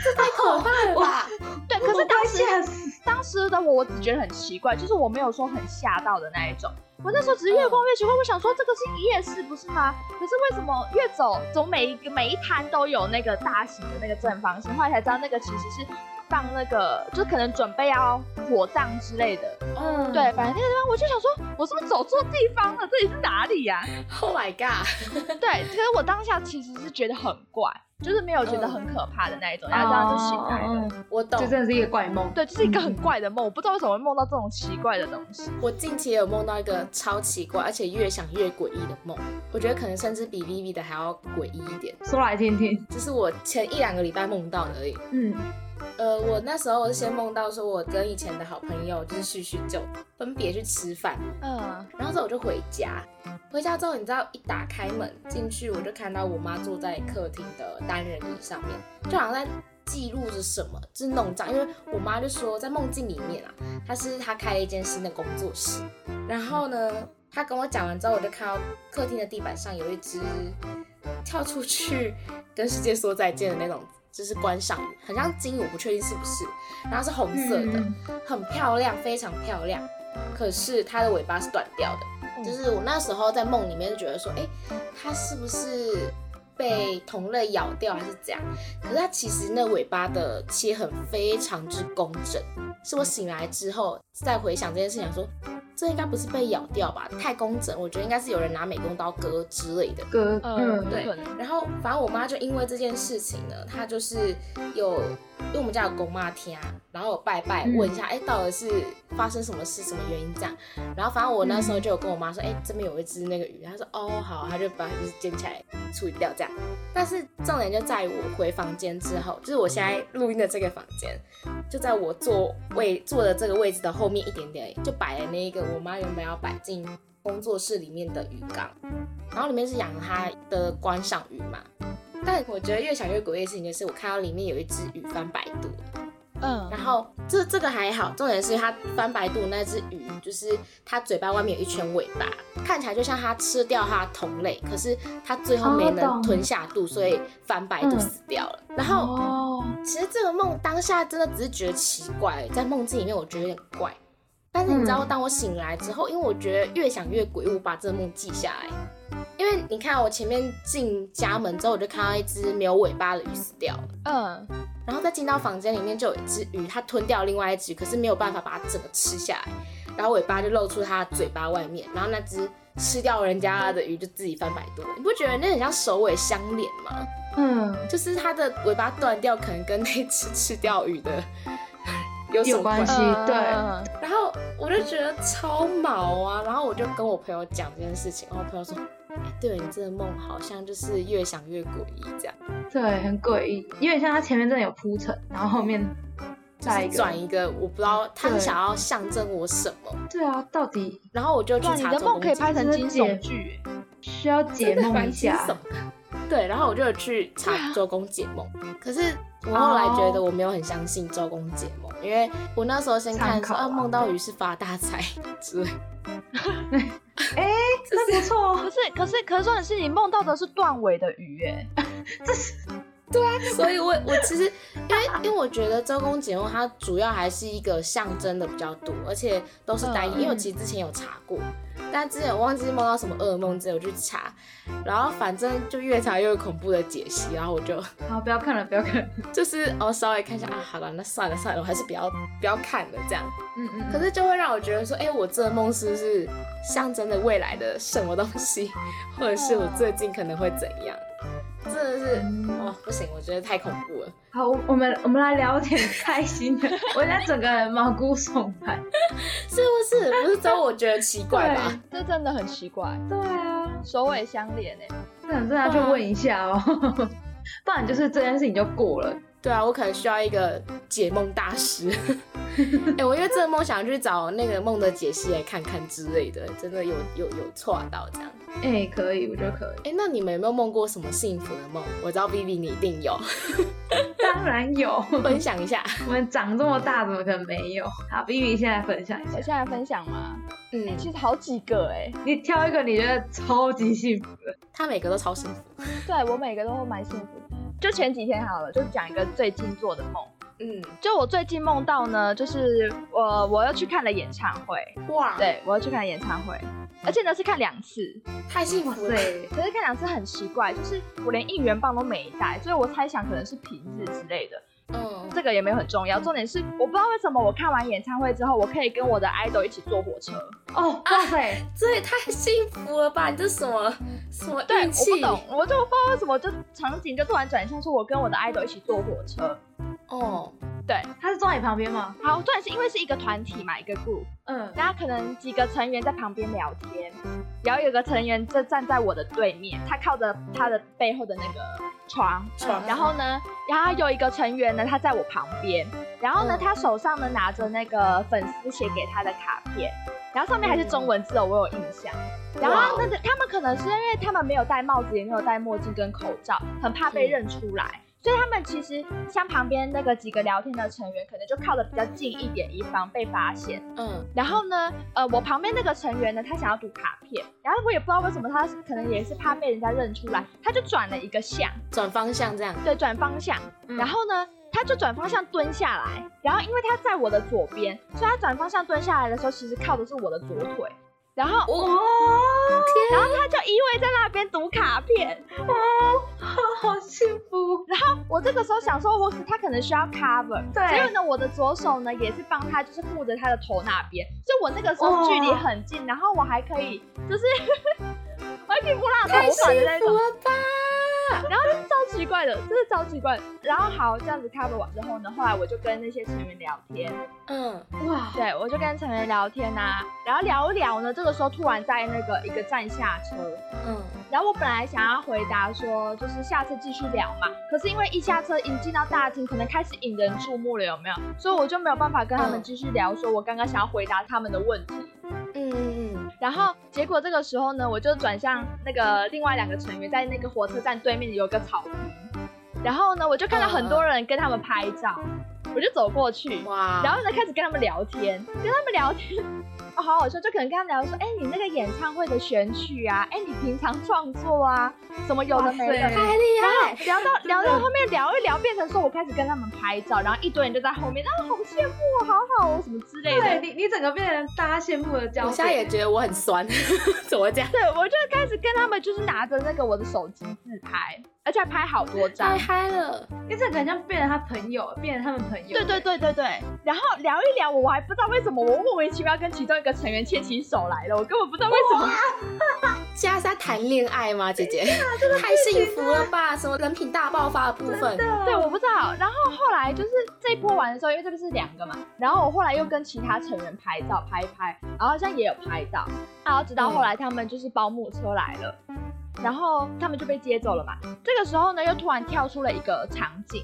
这太可怕了吧？对，可是当时。当时的我，我只觉得很奇怪，就是我没有说很吓到的那一种。我那时候只是越逛越奇怪，我想说这个是夜市不是吗？可是为什么越走走每一个每一摊都有那个大型的那个正方形？后来才知道那个其实是放那个，就是可能准备要火葬之类的。嗯，对，反正那个地方我就想说，我是不是走错地方了？这里是哪里呀、Oh my god！对，可是我当下其实是觉得很怪，就是没有觉得很可怕的那一种，然后这样就醒来了。哦我懂这。真的是一个怪梦。对，就是一个很怪的梦，我不知道为什么会梦到这种奇怪的东西。我近期也有梦到一个超奇怪，而且越想越诡异的梦。我觉得可能甚至比 Vivi 的还要诡异一点。说来听听。这是我前一两个礼拜梦到的而已。嗯，呃，我那时候我是先梦到说，我跟以前的好朋友就是叙叙旧，分别去吃饭，嗯，然后之后我就回家。回家之后，你知道一打开门进去，我就看到我妈坐在客厅的单人椅上面，就好像在记录着什么，就是弄脏。因为我妈就说，在梦境里面啊，她是她开了一间新的工作室，然后呢，她跟我讲完之后，我就看到客厅的地板上有一只跳出去跟世界说再见的那种。就是观赏鱼，很像金鱼，我不确定是不是，然后是红色的，嗯很漂亮，非常漂亮。可是它的尾巴是断掉的，嗯就是我那时候在梦里面就觉得说，哎、它是不是被同类咬掉还是怎样？可是它其实那尾巴的切痕非常之工整，是我醒来之后再回想这件事情，想说这应该不是被咬掉吧？太工整，我觉得应该是有人拿美工刀割之类的。割，嗯，嗯，对。然后反正我妈就因为这件事情呢，她就是有，因为我们家有公妈天，然后有拜拜嗯问一下，哎、到底是发生什么事，什么原因这样。然后反正我那时候就有跟我妈说，哎、这边有一只那个鱼，她说哦好，她就把它就是捡起来处理掉这样。但是重点就在于我回房间之后，就是我现在录音的这个房间，就在我坐位坐的这个位置的后面一点点，就摆了那一个我妈原本要摆进工作室里面的鱼缸。然后里面是养它的观赏鱼嘛。但我觉得越想越诡异的事情就是，我看到里面有一只鱼翻白肚，嗯，然后这这个还好，重点是它翻白肚那只鱼，就是它嘴巴外面有一圈尾巴，看起来就像它吃掉它同类，可是它最后没能吞下肚，所以翻白肚嗯死掉了。然后哦，其实这个梦当下真的只是觉得奇怪，在梦境里面我觉得有点怪。但是你知道，嗯当我醒来之后，因为我觉得越想越诡异，我把这个梦记下来。因为你看，我前面进家门之后，我就看到一只没有尾巴的鱼死掉了，嗯，然后再进到房间里面，就有一只鱼，它吞掉另外一只，可是没有办法把它整个吃下来，然后尾巴就露出它的嘴巴外面，然后那只吃掉人家的鱼就自己翻白肚了。你不觉得那很像首尾相连吗？嗯，就是它的尾巴断掉，可能跟那只吃掉鱼的有什么有关系？嗯对。嗯。然后我就觉得超毛啊，然后我就跟我朋友讲这件事情，然后我朋友说对你这个梦好像就是越想越诡异这样。对，很诡异，因为像他前面真的有铺陈，然后后面再一个。转一个，我不知道他是想要象征我什么，对啊，到底然后我就去查，你查的梦可以拍成惊悚剧欸，需要解梦一下。对，然后我就有去查周公解梦，可是我后来觉得哦。我没有很相信周公解梦，因为我那时候先看说啊梦到鱼是发大财 之类，哎，那不错哦，可是可是可是重点是你梦到的是断尾的鱼，哎，所以我我其实因为因为我觉得周公解梦它主要还是一个象征的比较多，而且都是单一，嗯因为我其实之前有查过，但之前我忘记梦到什么噩梦之类，我去查，然后反正就越查越有恐怖的解析，然后我就好，不要看了，不要看了。就是哦稍微看一下啊，好了，那算了算了，我还是不要不要看了这样。嗯嗯，可是就会让我觉得说，哎、我这个梦是不是象征着未来的什么东西，或者是我最近可能会怎样？真的是哦，不行，我觉得太恐怖了。好，我我们我们来聊点开心的。我现在整个人毛骨悚然。是不是？不是只有我觉得奇怪吧？这真的很奇怪，对啊，首尾相连哎。这很正要去问一下哦，不然就是这件事情就过了。对啊，我可能需要一个解梦大师。哎、我因为这个梦想去找那个梦的解析来看看之类的，真的有有有错到这样。哎、可以，我觉得可以。哎、那你们有没有梦过什么幸福的梦？我知道 Vivi 你一定有，当然有，分享一下。我们长这么大，怎么可能没有？好 B 现在分享一下，我现在分享吗？嗯，其实好几个哎，你挑一个你觉得超级幸福的。他每个都超幸福。对我每个都会蛮幸福。就前几天好了，就讲一个最近做的梦。嗯，就我最近梦到呢，就是我我又去看了演唱会，哇，，对我又去看演唱会，而且呢是看两次。太幸福了。对，可是看两次很奇怪，就是我连应援棒都没带，所以我猜想可能是瓶子之类的。嗯，这个也没有很重要，重点是我不知道为什么我看完演唱会之后，我可以跟我的 idol 一起坐火车。哦，哇塞，这也太幸福了吧！你这什么什么对，我运气？不懂，我就不知道为什么就场景就突然转向，说我跟我的 idol 一起坐火车。哦，对，他是坐在你旁边吗？好，重点是因为是一个团体嘛，一个 group，嗯，然后可能几个成员在旁边聊天，然后有个成员就站在我的对面，他靠着他的背后的那个床，床。然后呢，然后有一个成员呢，他在我旁边，然后呢，嗯。他手上呢拿着那个粉丝写给他的卡片，然后上面还是中文字哦，我有印象。然后那个他们可能是因为他们没有戴帽子，也没有戴墨镜跟口罩，很怕被认出来。所以他们其实像旁边那个几个聊天的成员，可能就靠的比较近一点，以防被发现。嗯，然后呢，呃，我旁边那个成员呢，他想要读卡片，然后我也不知道为什么，他可能也是怕被人家认出来，他就转了一个向，转方向这样。对，转方向。嗯然后呢，他就转方向蹲下来，然后因为他在我的左边，所以他转方向蹲下来的时候，其实靠的是我的左腿。然后，哦，然后他就依偎在那边读卡片。好幸福。然后我这个时候想说，我他可能需要 cover，对。所以呢，我的左手呢也是帮他，就是护着他的头那边，所以我那个时候距离很近，然后我还可以就是我还可以摸他的头太幸发的那种！然后就是超奇怪的，真的超奇怪。然后好这样子 cover 完之后呢，后来我就跟那些成员聊天，嗯，哇，对我就跟成员聊天呐、然后聊一聊呢，这个时候突然在那个一个站下车，嗯，然后我本来想要回答说，就是下次继续聊嘛，可是因为一下车一进到大厅，可能开始引人注目了，有没有？所以我就没有办法跟他们嗯。继续聊，说我刚刚想要回答他们的问题。嗯嗯嗯然后结果这个时候呢，我就转向那个另外两个成员，在那个火车站对面有个草坪，然后呢，我就看到很多人跟他们拍照，我就走过去。嗯，，哇，然后呢开始跟他们聊天，跟他们聊天。哦，好好笑，就可能跟他们聊说，哎、你那个演唱会的选曲啊，哎、你平常创作啊，什么有的没的，太厉害！聊到聊到后面聊一聊，变成说我开始跟他们拍照，然后一堆人就在后面，啊，好羡慕哦，好好哦，什么之类的。对你，你整个变成大家羡慕的焦我现在也。觉得我很酸，怎么会这样？对，我就开始跟他们就是拿着那个我的手机自拍，而且还拍好多张太。嗨了！你整个很像变成他朋友，变成他们朋友。对对对对对，然后聊一聊，我还不知道为什么我莫名其妙跟其中一个成员牵起手来了，我根本不知道为什么。现在是在谈恋爱吗，姐姐？太幸福了吧！什么人品大爆发的部分？对，我不知道。然后后来就是这一波完的时候，因为这个是两个嘛，然后我后来又跟其他成员拍照拍一拍，然后好像也有拍到，然后直到后来他们就是保姆车来了，然后他们就被接走了嘛。这个时候呢，又突然跳出了一个场景，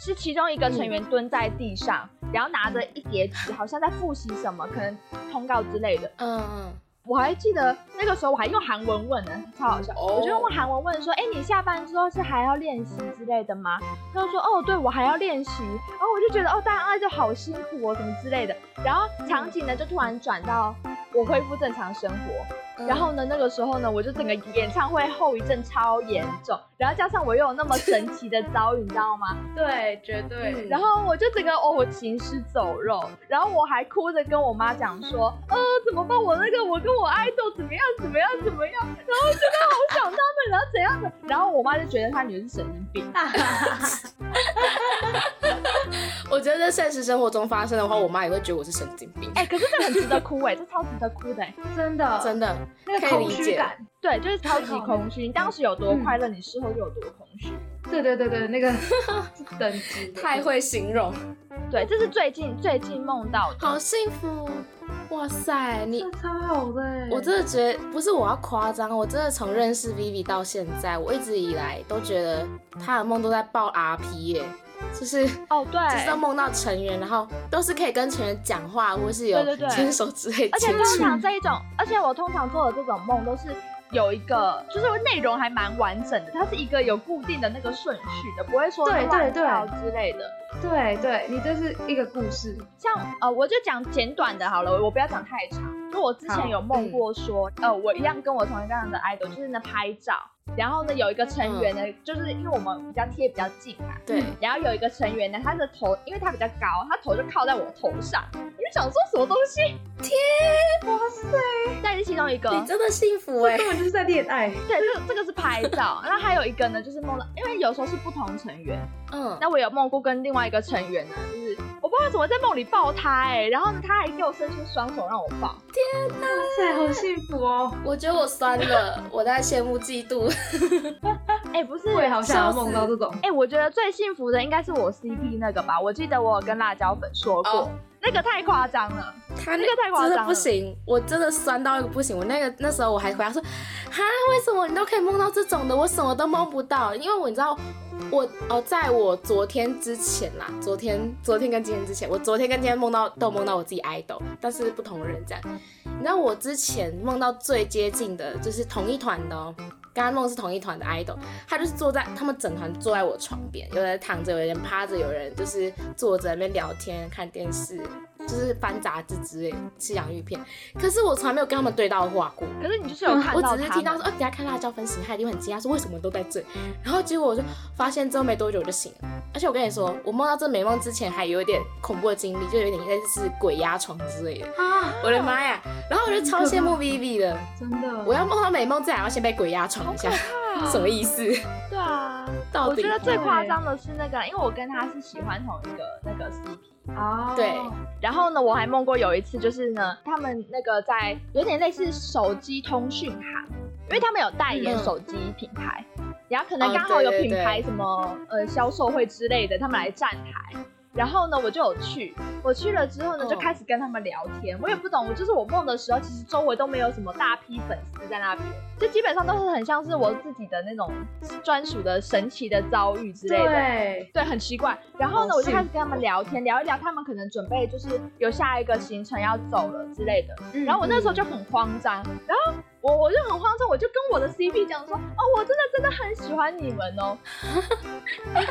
是其中一个成员蹲在地上，然后拿着一叠纸，好像在复习什么，可能通告之类的。嗯嗯，我还记得那个时候我还用韩文问呢，超好笑。哦我就用韩文问说：“哎、你下班之后是还要练习之类的吗？”他就说：“哦，对，我还要练习。”然后我就觉得哦，大家就好辛苦哦，什么之类的。然后场景呢就突然转到我恢复正常生活，嗯然后呢那个时候呢我就整个演唱会后遗症超严重，然后加上我又有那么神奇的遭遇，你知道吗？对，绝对。嗯然后我就整个哦，我行尸走肉，然后我还哭着跟我妈讲说，呃，怎么办？我那个我跟我爱豆怎么样怎么样怎么样，然后真的好想他们，然后怎样的，然后我妈就觉得她女儿是神经病。我觉得在现实生活中发生的话，我妈也会觉得我是神经病。哎、可是这很值得哭哎、这超值得哭的哎、真的，真的，那个可以理解空虚感，对，就是超级空虚。你当时有多快乐，你事后就有多空虚。对对对对，那个 等级 太会形容，对，这是最近最近梦到的。好幸福！哇塞，你超好的欸，我真的觉得不是我要夸张，我真的从认识 Vivi 到现在，我一直以来都觉得她的梦都在爆 RP 耶，就是哦，对，就是要梦到成员，然后都是可以跟成员讲话，或是有对对对牵手之类的而且。通常这一种，而且我通常做的这种梦都是有一个，就是内容还蛮完整的，它是一个有固定的那个顺序的，不会说对对对乱跳之类的。对对，你这是一个故事，像呃，我就讲简短的好了，我不要讲太长。就我之前有梦过说，呃，我一样跟我同一个样的 idol，就是那拍照，然后呢有一个成员呢，就是因为我们比较贴比较近嘛，对，然后有一个成员呢，他的头因为他比较高，他头就靠在我头上，我就想说什么东西？天哇塞，但是其中一个，你真的幸福哎！根本就是在恋爱，对，这个这个是拍照，那还有一个呢，就是梦到，因为有时候是不同成员，嗯，那我有梦过跟另外一个成员呢，就是我不知道怎么在梦里抱他哎、然后呢他还给我伸出双手让我抱，哇塞，好幸福哦，我觉得我酸了，我在羡慕嫉妒。哎、不是，我也好想要梦到这种，哎、我觉得最幸福的应该是我 CP 那个吧，我记得我有跟辣椒粉说过，哦那个太夸张了，他那个太夸张了真的不行，我真的酸到一个不行。我那个那时候我还回答说，哈，为什么你都可以梦到这种的，我什么都梦不到？因为我你知道，我哦，在我昨天之前啦，昨天昨天跟今天之前，我昨天跟今天梦到都梦到我自己 idol，但是不同人这样。你知道我之前梦到最接近的就是同一团的哦。跟他梦是同一团的 idol，他就是坐在他们整团坐在我床边，有人躺着，有人趴着，有人就是坐着那边聊天、看电视，就是翻杂志之类，吃洋芋片。可是我从来没有跟他们对到话过，可是你就是有看我到他只是听到说，们哦，等下看辣椒分型，他一定会很惊讶，说为什么都在这。然后结果我就发现之后没多久我就醒了，而且我跟你说，我梦到这美梦之前还有一点恐怖的经历，就有点类似鬼压床之类的。啊，我的妈呀！然后我就超羡慕 Vivi 的，真的，我要梦到美梦，至少要先被鬼压床一下，什么意思？对啊，到底我觉得最夸张的是那个，因为我跟他是喜欢同一个那个 CP。哦，对然后呢，我还梦过有一次，就是呢，他们那个在有点类似手机通讯行，因为他们有代言嗯手机品牌，然后可能哦刚好有品牌对什么呃销售会之类的，他们来站台。然后呢，我就有去，我去了之后呢，嗯就开始跟他们聊天。我也不懂，我就是我梦的时候，其实周围都没有什么大批粉丝在那边，就基本上都是很像是我自己的那种专属的神奇的遭遇之类的。对，对，很奇怪。然后呢，我就开始跟他们聊天，聊一聊，他们可能准备就是有下一个行程要走了之类的。嗯然后我那时候就很慌张，然后我我就很慌张，我就跟我的 CP 讲说，哦，我真的真的很喜欢你们哦。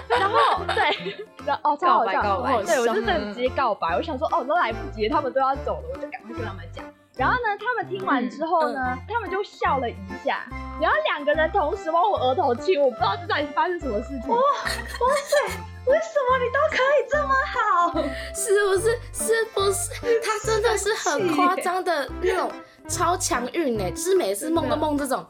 然后对，然后 哦，超好笑，告白告白对我就真的嗯直接告白，我想说，哦，都来不及，他们都要走了，我就赶快跟他们讲。然后呢，他们听完之后呢，他们就笑了一下，然后两个人同时往我额头亲，我不知道这到底发生什么事情。哇哇塞为什么你都可以这么好？是不是？是不是？他真的是很夸张的那种超强运呢，就是每次梦都梦这种，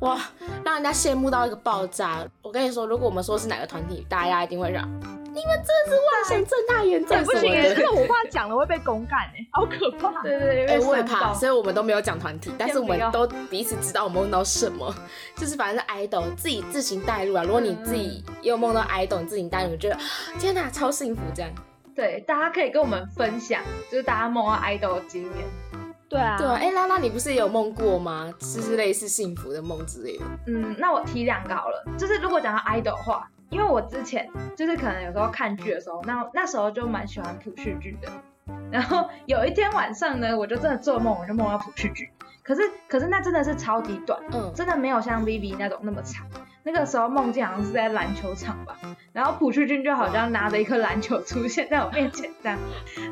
哇，让人家羡慕到一个爆炸。我跟你说，如果我们说是哪个团体，大家一定会让你们真的是万神正大眼对，症什么不行哎，这。个我怕讲了会被公干哎，好可怕。对对哎、对，我也怕，所以我们都没有讲团体，但是我们都彼此知道我梦到什么，就是反正是 idol 自己自行带入啊。如果你自己也有梦到 idol，你自己带入，你觉得天哪，超幸福这样。对，大家可以跟我们分享，就是大家梦到 idol 的经验。对啊，对啊，哎、拉拉，你不是也有梦过吗？就是类似幸福的梦之类的。嗯，那我提两个好了，就是如果讲到 idol 的话，因为我之前就是可能有时候看剧的时候，那那时候就蛮喜欢朴叙俊的。然后有一天晚上呢，我就真的做梦，我就梦到朴叙俊。可是可是那真的是超级短，嗯，真的没有像 Vivi 那种那么长。那个时候梦境好像是在篮球场吧，然后朴叙俊就好像拿着一颗篮球出现在我面前这样。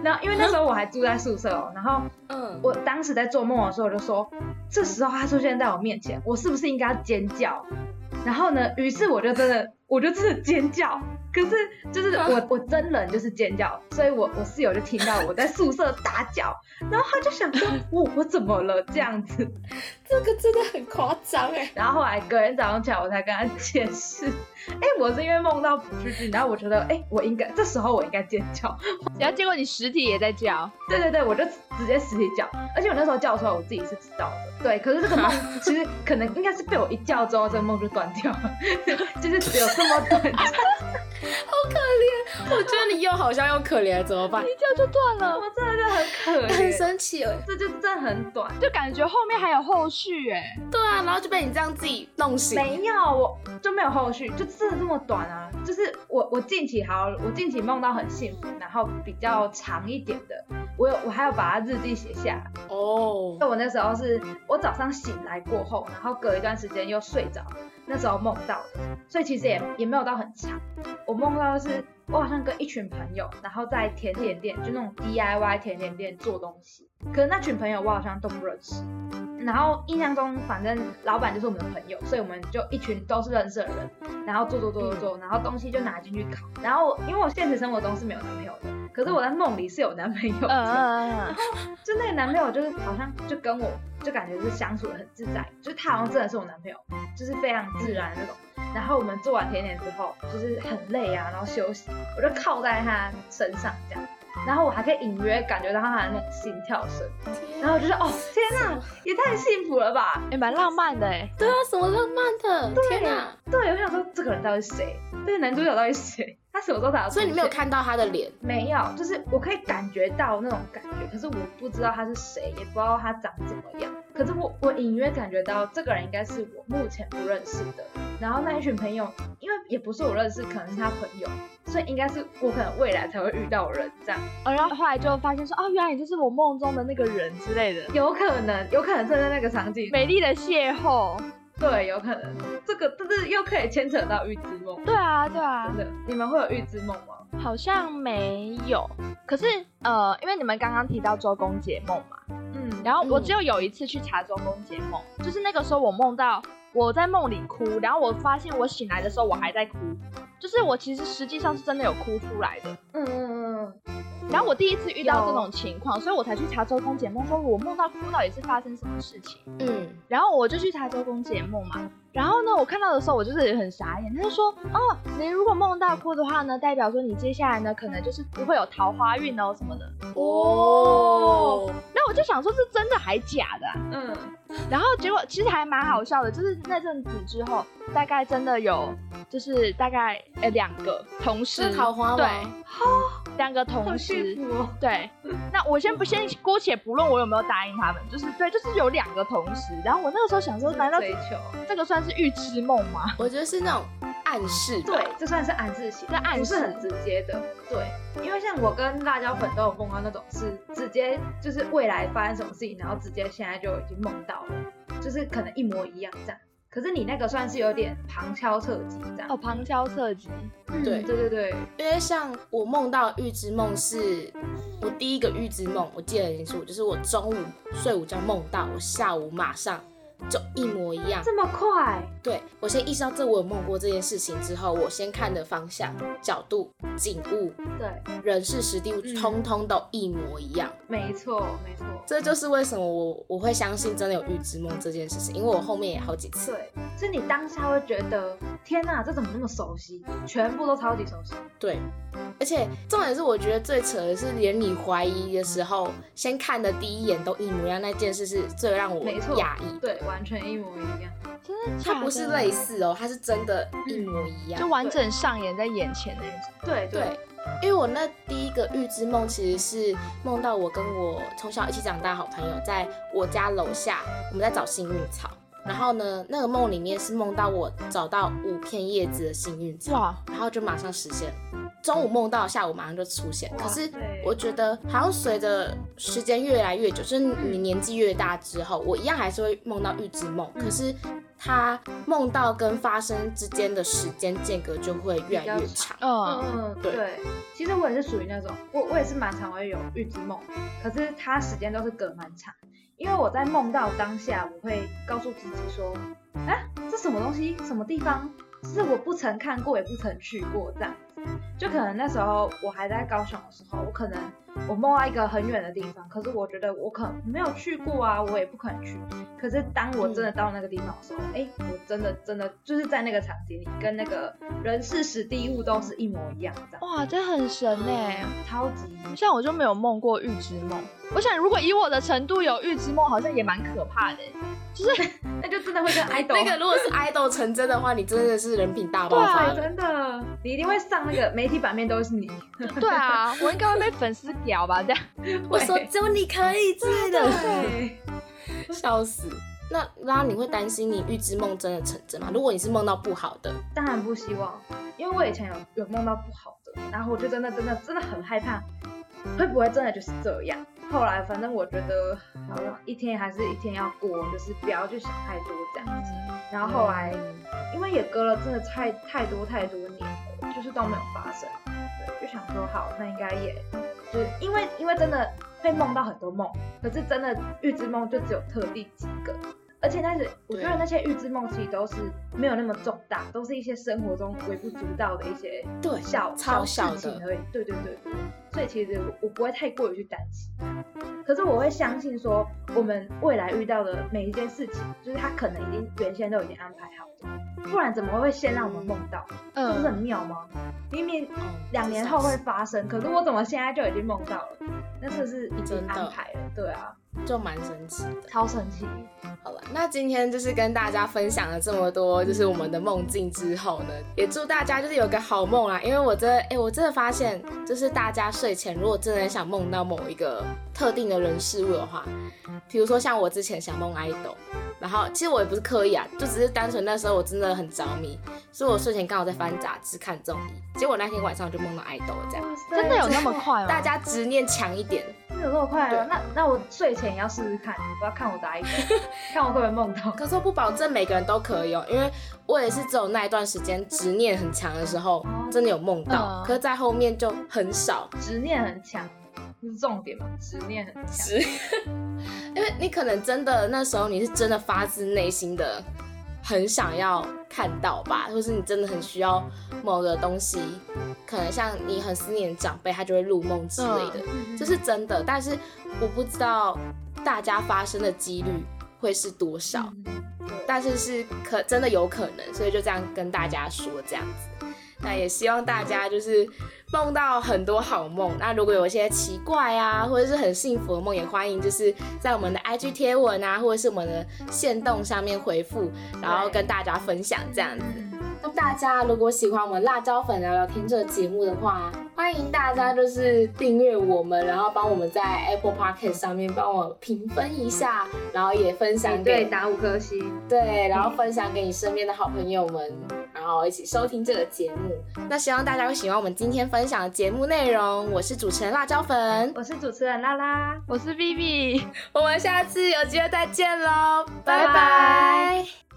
然后因为那时候我还住在宿舍哦，然后嗯，我当时在做梦的时候，我就说，这时候他出现在我面前，我是不是应该要尖叫？然后呢，于是我就真的，我就真的尖叫。可是就是我 我真人就是尖叫，所以我我室友就听到我在宿舍大叫，然后他就想说，我我怎么了这样子？这个真的很夸张哎。然后后来隔天早上起来，我才跟他解释，哎，我是因为梦到朴叙俊，然后我觉得，哎，我应该这时候我应该尖叫，然后结果你实体也在叫，对对对，我就直接实体叫，而且我那时候叫出来，我自己是知道的。对，可是这个梦其实可能应该是被我一叫之后，这个梦就断掉了，就是只有这么短暂。好可怜，我觉得你又好笑又可怜，怎么办？一叫就断了，我真的就很可怜很怜，生气哎。这就真的很短。就感觉后面还有后续哎。对啊，然后就被你这样自己弄醒。没有，我就没有后续，就真的这么短啊！就是我我近期好，我近期梦到很幸福，然后比较长一点的，我有我还有把它日记写下来。哦，就我那时候是我早上醒来过后，然后隔一段时间又睡着，那时候梦到的，所以其实也也没有到很强。我梦到的是我好像跟一群朋友，然后在甜点店，就那种 DIY 甜点店做东西，可是那群朋友我好像都不认识。然后印象中，反正老板就是我们的朋友，所以我们就一群都是认识的人，然后做做做做做，然后东西就拿进去烤。然后因为我现实生活中是没有男朋友的，可是我在梦里是有男朋友的。嗯嗯嗯，就那个男朋友，就是好像就跟我就感觉是相处的很自在，就是他好像真的是我男朋友，就是非常自然的那种。然后我们做完甜点之后，就是很累啊，然后休息，我就靠在他身上这样，然后我还可以隐约感觉到他的那种心跳声，然后我就说哦天哪，也太幸福了吧！也蛮浪漫的哎。对啊，什么浪漫的？天哪！对，我想说这个人到底是谁？这个男主角到底是谁？他什么时候才要所以你没有看到他的脸。没有，就是我可以感觉到那种感觉，可是我不知道他是谁，也不知道他长怎么样。可是我我隐约感觉到这个人应该是我目前不认识的。然后那一群朋友，因为也不是我认识，可能是他朋友，所以应该是我可能未来才会遇到人这样。哦，然后后来就发现说，哦，原来你就是我梦中的那个人之类的，有可能，有可能正在那个场景，美丽的邂逅。对，有可能这个，但是又可以牵扯到预知梦。对啊，对啊真，的，你们会有预知梦吗？好像没有。可是呃，因为你们刚刚提到周公解梦嘛，嗯，然后我嗯只有有一次去查周公解梦，就是那个时候我梦到我在梦里哭，然后我发现我醒来的时候我还在哭，就是我其实实际上是真的有哭出来的。嗯嗯嗯嗯，然后我第一次遇到这种情况，所以我才去查周公解梦，说我梦到哭到底是发生什么事情。嗯，然后我就去查周公解梦嘛，然后呢，我看到的时候我就是很傻眼，他就说，哦，你如果梦到哭的话呢，代表说你接下来呢可能就是不会有桃花运哦什么的。哦，那我就想说，是真的还假的啊、嗯，然后结果其实还蛮好笑的，就是那阵子之后，大概真的有，就是大概呃两个同事是桃花吗对，两个同时哦。对。那我先不先姑且不论我有没有答应他们，就是对，就是有两个同时。然后我那个时候想说，难道追求？这个算是预知梦吗？我觉得是那种暗示。对，这算是暗示型，这暗示很直接的。对，因为像我跟辣椒粉都有梦到那种是直接就是未来发生什么事情，然后直接现在就已经梦到了，就是可能一模一样这样。可是你那个算是有点旁敲侧击这样。哦，旁敲侧击。嗯对对对对，因为像我梦到预知梦是我第一个预知梦，我记得很清楚，就是我中午睡午觉梦到，我下午马上就一模一样。这么快，对我先意识到这我有梦过这件事情之后，我先看的方向、角度、景物、对，人事、实地物，嗯通通都一模一样。没错没错，这就是为什么我我会相信真的有预知梦这件事情，因为我后面也好几次。对，所以你当下会觉得天哪，这怎么那么熟悉？全部都超级熟悉。对，而且重点是，我觉得最扯的是，连你怀疑的时候，先看的第一眼都一模一样，那件事是最让我没错讶异。对，完全一模一样。真的假的？它不是类，似哦，它是真的一模一样就。完整上演在眼前那种。对对，因为我那第一个预知梦其实是梦到我跟我从小一起长大好朋友在我家楼下，我们在找幸运草。然后呢，那个梦里面是梦到我找到五片叶子的幸运草，然后就马上实现。中午梦到，下午马上就出现。可是我觉得好像随着时间越来越久，就是你年纪越大之后，我一样还是会梦到预知梦，可是它梦到跟发生之间的时间间隔就会越来越长。嗯，嗯，对对，其实我也是属于那种，我我也是蛮常会有预知梦，可是它时间都是隔蛮长，因为我在梦到当下，我会告诉自己说，啊，这什么东西，什么地方，是我不曾看过，也不曾去过这样子。就可能那时候我还在高雄的时候，我可能我梦到一个很远的地方，可是我觉得我可能没有去过啊，我也不可能去。可是当我真的到那个地方的时候，哎、我真的真的就是在那个场景里，跟那个人事时地物都是一模一样这样。哇，这很神哎。超级像我就没有梦过预知梦，我想如果以我的程度有预知梦，好像也蛮可怕的欸。那就真的会跟 idol 那个如果是 idol 成真的话，你真的是人品大爆发了。真的，你一定会上那个媒体版面都是你。对啊，我应该会被粉丝 屌吧？这样。我说只有你可以之类的，对，笑死。那拉你会担心你预知梦真的成真吗？如果你是梦到不好的，当然不希望，因为我以前有有梦到不好的，然后我就真的真的真的很害怕，会不会真的就是这样？后来反正我觉得好像一天还是一天要过，就是不要去想太多这样子。然后后来因为也隔了真的太太多太多年了，就是都没有发生，对，就想说好，那应该也就是因为因为真的会梦到很多梦，可是真的预知梦就只有特定几个。而且那是我觉得那些预知梦其实都是没有那么重大，都是一些生活中微不足道的一些对小超小事情而已。对对对对，所以其实我我不会太过于去担心。可是我会相信说，我们未来遇到的每一件事情，就是他可能已经原先都已经安排好的，不然怎么会先让我们梦到？这不是很嗯，妙吗？明明哦两年后会发生，可是我怎么现在就已经梦到了？那是不是已经安排了？对啊，就蛮神奇的。超神奇。好了，那今天就是跟大家分享了这么多，就是我们的梦境之后呢，也祝大家就是有个好梦啊。因为我真的，哎、我真的发现，就是大家睡前如果真的想梦到某一个特定的人事物的话，比如说像我之前想梦 idol，然后其实我也不是刻意啊，就只是单纯那时候我真的很着迷，所以我睡前刚好在翻杂志看综艺，结果那天晚上就梦到 idol 了这样。真的有那么快吗？大家执念强一点，真的有那么快对？那那我睡前也要试试看，我要看我的 idol，看我会不会梦到。可是我不保证每个人都可以哦，因为我也是只有那一段时间执念很强的时候，真的有梦到，嗯可是在后面就很少。执念很强，这是重点嘛？执念很强。因为你可能真的那时候你是真的发自内心的很想要看到吧，或是你真的很需要某个东西，可能像你很思念长辈，他就会入梦之类的，这是真的。但是我不知道大家发生的几率会是多少。嗯但是是可真的有可能，所以就这样跟大家说这样子。那也希望大家就是梦到很多好梦。那如果有一些奇怪啊，或者是很幸福的梦，也欢迎就是在我们的 IG 贴文啊，或者是我们的线动上面回复，然后跟大家分享这样子。那大家如果喜欢我们辣椒粉聊聊天这个节目的话，欢迎大家就是订阅我们，然后帮我们在 Apple Podcast 上面帮我评分一下，然后也分享给对打五颗星，对，然后分享给你身边的好朋友们，然后一起收听这个节目。那希望大家会喜欢我们今天分享的节目内容。我是主持人辣椒粉，我是主持人拉拉。我是 B B。我们下次有机会再见喽，拜拜拜拜